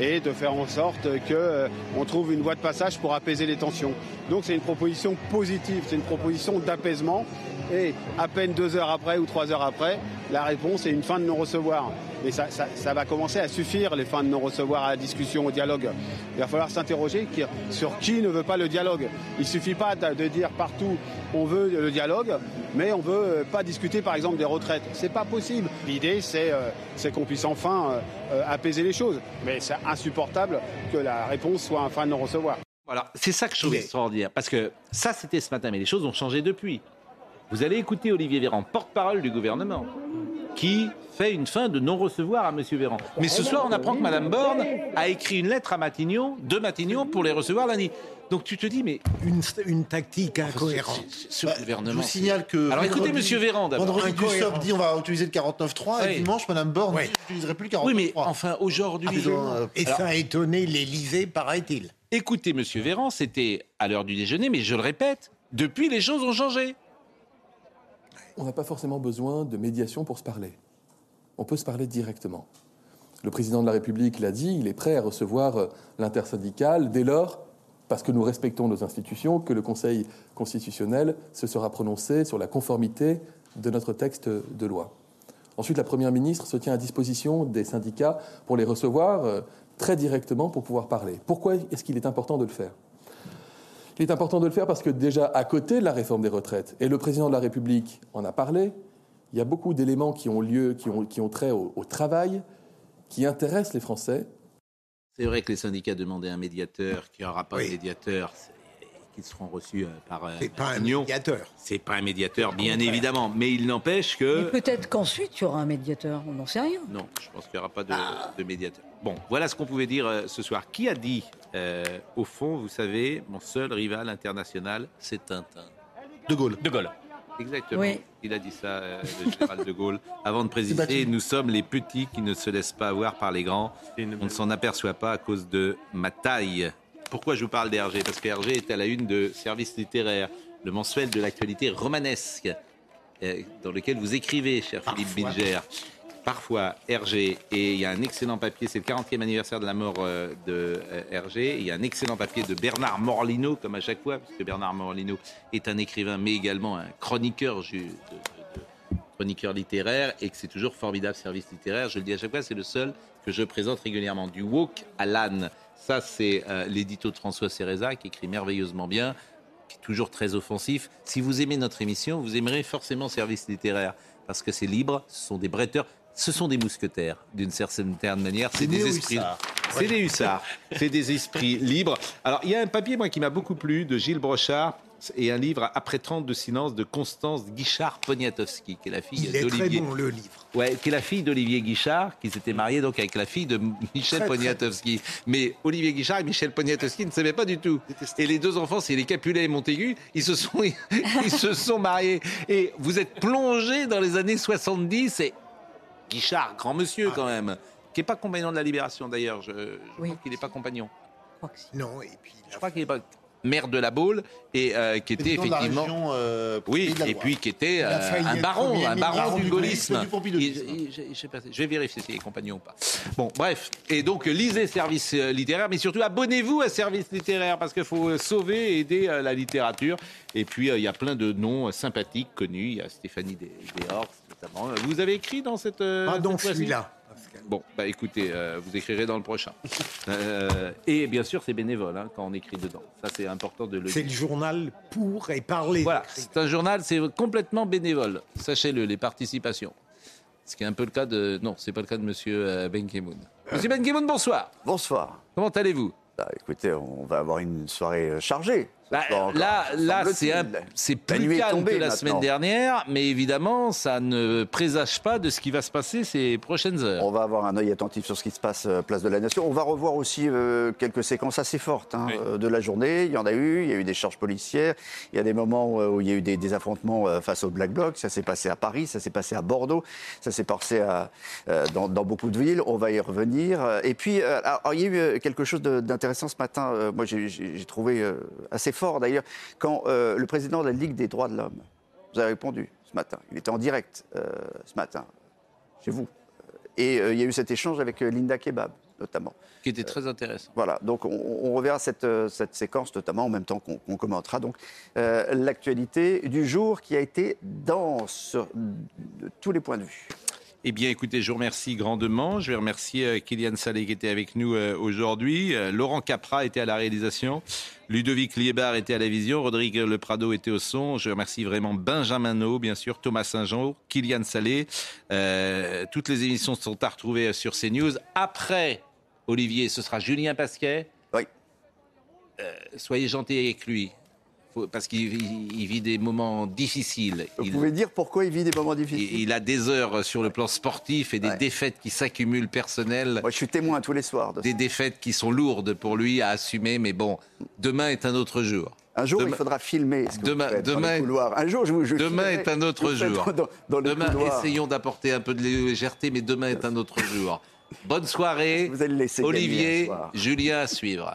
et de faire en sorte qu'on trouve une voie de passage pour apaiser les tensions. Donc c'est une proposition positive, c'est une proposition d'apaisement. Et à peine deux heures après ou trois heures après, la réponse est une fin de non-recevoir. Et ça, ça- ça va commencer à suffire, les fins de non-recevoir à la discussion, au dialogue. Il va falloir s'interroger sur qui ne veut pas le dialogue. Il ne suffit pas de dire partout on veut le dialogue, mais on ne veut euh, pas discuter par exemple des retraites. C'est pas possible. L'idée, c'est euh, c'est qu'on puisse enfin euh, euh, apaiser les choses. Mais c'est insupportable que la réponse soit un fin de non-recevoir. Voilà, c'est ça que je trouve extraordinaire. Parce que ça, c'était ce matin, mais les choses ont changé depuis. Vous allez écouter Olivier Véran, porte-parole du gouvernement, qui fait une fin de non-recevoir à M. Véran. Mais ce soir, on apprend que Mme Borne a écrit une lettre à Matignon, de Matignon, pour les recevoir lundi. Donc tu te dis, mais. Une, une tactique incohérente. Ce gouvernement. Je vous signale que. Alors écoutez vendredi- M. Véran d'abord. Vendredi, Dussopt dit on va utiliser le 49.3 et Oui. dimanche, Mme Borne dit je n'utiliserai plus le 49.3. Oui, mais enfin, aujourd'hui. Et Alors- ça a étonné l'Élysée, paraît-il. Écoutez, Monsieur Véran, c'était à l'heure du déjeuner, mais je le répète, depuis les choses ont changé. On n'a pas forcément besoin de médiation pour se parler. On peut se parler directement. Le président de la République l'a dit, il est prêt à recevoir euh, l'intersyndicale dès lors, parce que nous respectons nos institutions, que le Conseil constitutionnel se sera prononcé sur la conformité de notre texte de loi. Ensuite, la Première ministre se tient à disposition des syndicats pour les recevoir euh, très directement pour pouvoir parler. Pourquoi est-ce qu'il est important de le faire? Il est important de le faire parce que déjà à côté de la réforme des retraites, et le président de la République en a parlé, il y a beaucoup d'éléments qui ont lieu, qui ont, qui ont trait au, au travail, qui intéressent les Français. C'est vrai que les syndicats demandaient un médiateur, qu'il n'y aura pas de médiateur, qu'ils seront reçus euh, par. C'est pas un médiateur. C'est pas un médiateur, bien évidemment, mais il n'empêche que. peut-être qu'ensuite, il y aura un médiateur. On n'en sait rien. Non, je pense qu'il n'y aura pas de, de médiateur. Bon, voilà ce qu'on pouvait dire euh, ce soir. Qui a dit, euh, au fond, vous savez, mon seul rival international, c'est Tintin? De Gaulle. De Gaulle. Exactement. Oui. Il a dit ça, euh, le général de Gaulle. Avant de préciser, nous sommes les petits qui ne se laissent pas avoir par les grands. On ne s'en aperçoit pas à cause de ma taille. Pourquoi je vous parle d'Hergé? Parce qu'Hergé est à la une de Service littéraire, le mensuel de l'actualité romanesque, euh, dans lequel vous écrivez, cher Philippe Bilger. Parfois, Hergé, et il y a un excellent papier, c'est le 40e anniversaire de la mort euh, de euh, Hergé, et il y a un excellent papier de Bernard Morlino, comme à chaque fois, parce que Bernard Morlino est un écrivain, mais également un chroniqueur chroniqueur littéraire et que c'est toujours formidable service littéraire. Je le dis à chaque fois, c'est le seul que je présente régulièrement. Du woke à l'âne. Ça, c'est euh, l'édito de François Céreza qui écrit merveilleusement bien, qui est toujours très offensif. Si vous aimez notre émission, vous aimerez forcément service littéraire parce que c'est libre, ce sont des bretteurs. Ce sont des mousquetaires, d'une certaine manière. C'est Des esprits. C'est des hussards. C'est des esprits libres. Alors, il y a un papier, moi, qui m'a beaucoup plu, de Gilles Brochard, et un livre Après 30 de silence de Constance Guichard-Poniatowski, qui est la fille Il est très d'Olivier. bon, le livre. Ouais, qui est la fille d'Olivier Guichard, qui s'était mariée donc avec la fille de Michel Très, très Poniatowski. Mais Olivier Guichard et Michel Poniatowski ne s'aimaient pas du tout. Et les deux enfants, c'est les Capulet et Montaigu, ils se sont, ils se sont mariés. Et vous êtes plongé dans les années 70 et Guichard, grand monsieur quand même, qui n'est pas compagnon de la Libération d'ailleurs. Je, je crois qu'il n'est pas compagnon. Non, et puis. Je crois qu'il n'est pas maire de la Baule et euh, qui était effectivement région, euh, oui et puis qui était euh, un baron un baron du gaullisme je, vais vérifier s'il est compagnon ou pas. Bon bref et donc lisez service littéraire mais surtout abonnez-vous à service littéraire parce qu'il faut sauver et aider la littérature. Et puis il y a plein de noms sympathiques connus. Il y a Stéphanie Desorx notamment. Vous avez écrit dans cette Pas dans cette fois-ci celui-là. Bon, bah écoutez, euh, vous écrirez dans le prochain. Euh, et bien sûr, c'est bénévole hein, quand on écrit dedans. Ça, c'est important de le C'est dire. le journal pour et par les Voilà, c'est un journal, c'est complètement bénévole. Sachez-le, les participations. Ce qui est un peu le cas de. Non, c'est pas le cas de Monsieur euh, Ben Ki-moon. Monsieur Ben Ki-moon, bonsoir. Bonsoir. Comment allez-vous? Bah, écoutez, on va avoir une soirée chargée. Bah, là, là, c'est plus calme que la maintenant. semaine dernière, mais évidemment, ça ne présage pas de ce qui va se passer ces prochaines heures. On va avoir un œil attentif sur ce qui se passe euh, place de la Nation. On va revoir aussi euh, quelques séquences assez fortes hein, euh, de la journée. Il y en a eu. Il y a eu des charges policières. Il y a des moments où il y a eu des, des affrontements face au Black Bloc. Ça s'est passé à Paris, ça s'est passé à Bordeaux, ça s'est passé à, euh, dans, dans beaucoup de villes. On va y revenir. Et puis, euh, alors, il y a eu quelque chose d'intéressant ce matin. moi, j'ai- trouvé assez fort d'ailleurs quand euh, le président de la Ligue des droits de l'homme vous avez répondu ce matin. Il était en direct euh, ce matin chez vous. Et euh, il y a eu cet échange avec Linda Kebab, notamment. Qui était très intéressant. Voilà, donc on, on reverra cette, cette séquence, notamment en même temps qu'on commentera donc l'actualité du jour qui a été dense de tous les points de vue. Eh bien, écoutez, je vous remercie grandement. Je vais remercier euh, Kylian Salé qui était avec nous euh, aujourd'hui. Euh, Laurent Capra était à la réalisation. Ludovic Liébar était à la vision. Rodrigue Le Prado était au son. Je remercie vraiment Benjamin No, bien sûr, Thomas Saint-Jean, Kylian Salé. Euh, toutes les émissions sont à retrouver sur CNews. Après Olivier, ce sera Julien Pasquet. Oui. Euh, soyez gentil avec lui. Parce qu'il il- il vit des moments difficiles. Vous Il- pouvez dire pourquoi il vit des moments difficiles il il a des heures sur le plan sportif et des défaites qui s'accumulent personnelles. Moi, je suis témoin tous les soirs. De des défaites qui sont lourdes pour lui à assumer, mais bon, demain est un autre jour. Un jour, Demain- il faudra filmer ce que Demain- vous faites dans demain- les. Un jour, je vous je Demain filmerai est un autre jour. Dans, dans les Demain, essayons d'apporter un peu de légèreté, mais demain est un autre jour. Bonne soirée. Vous allez Olivier. Julien à suivre.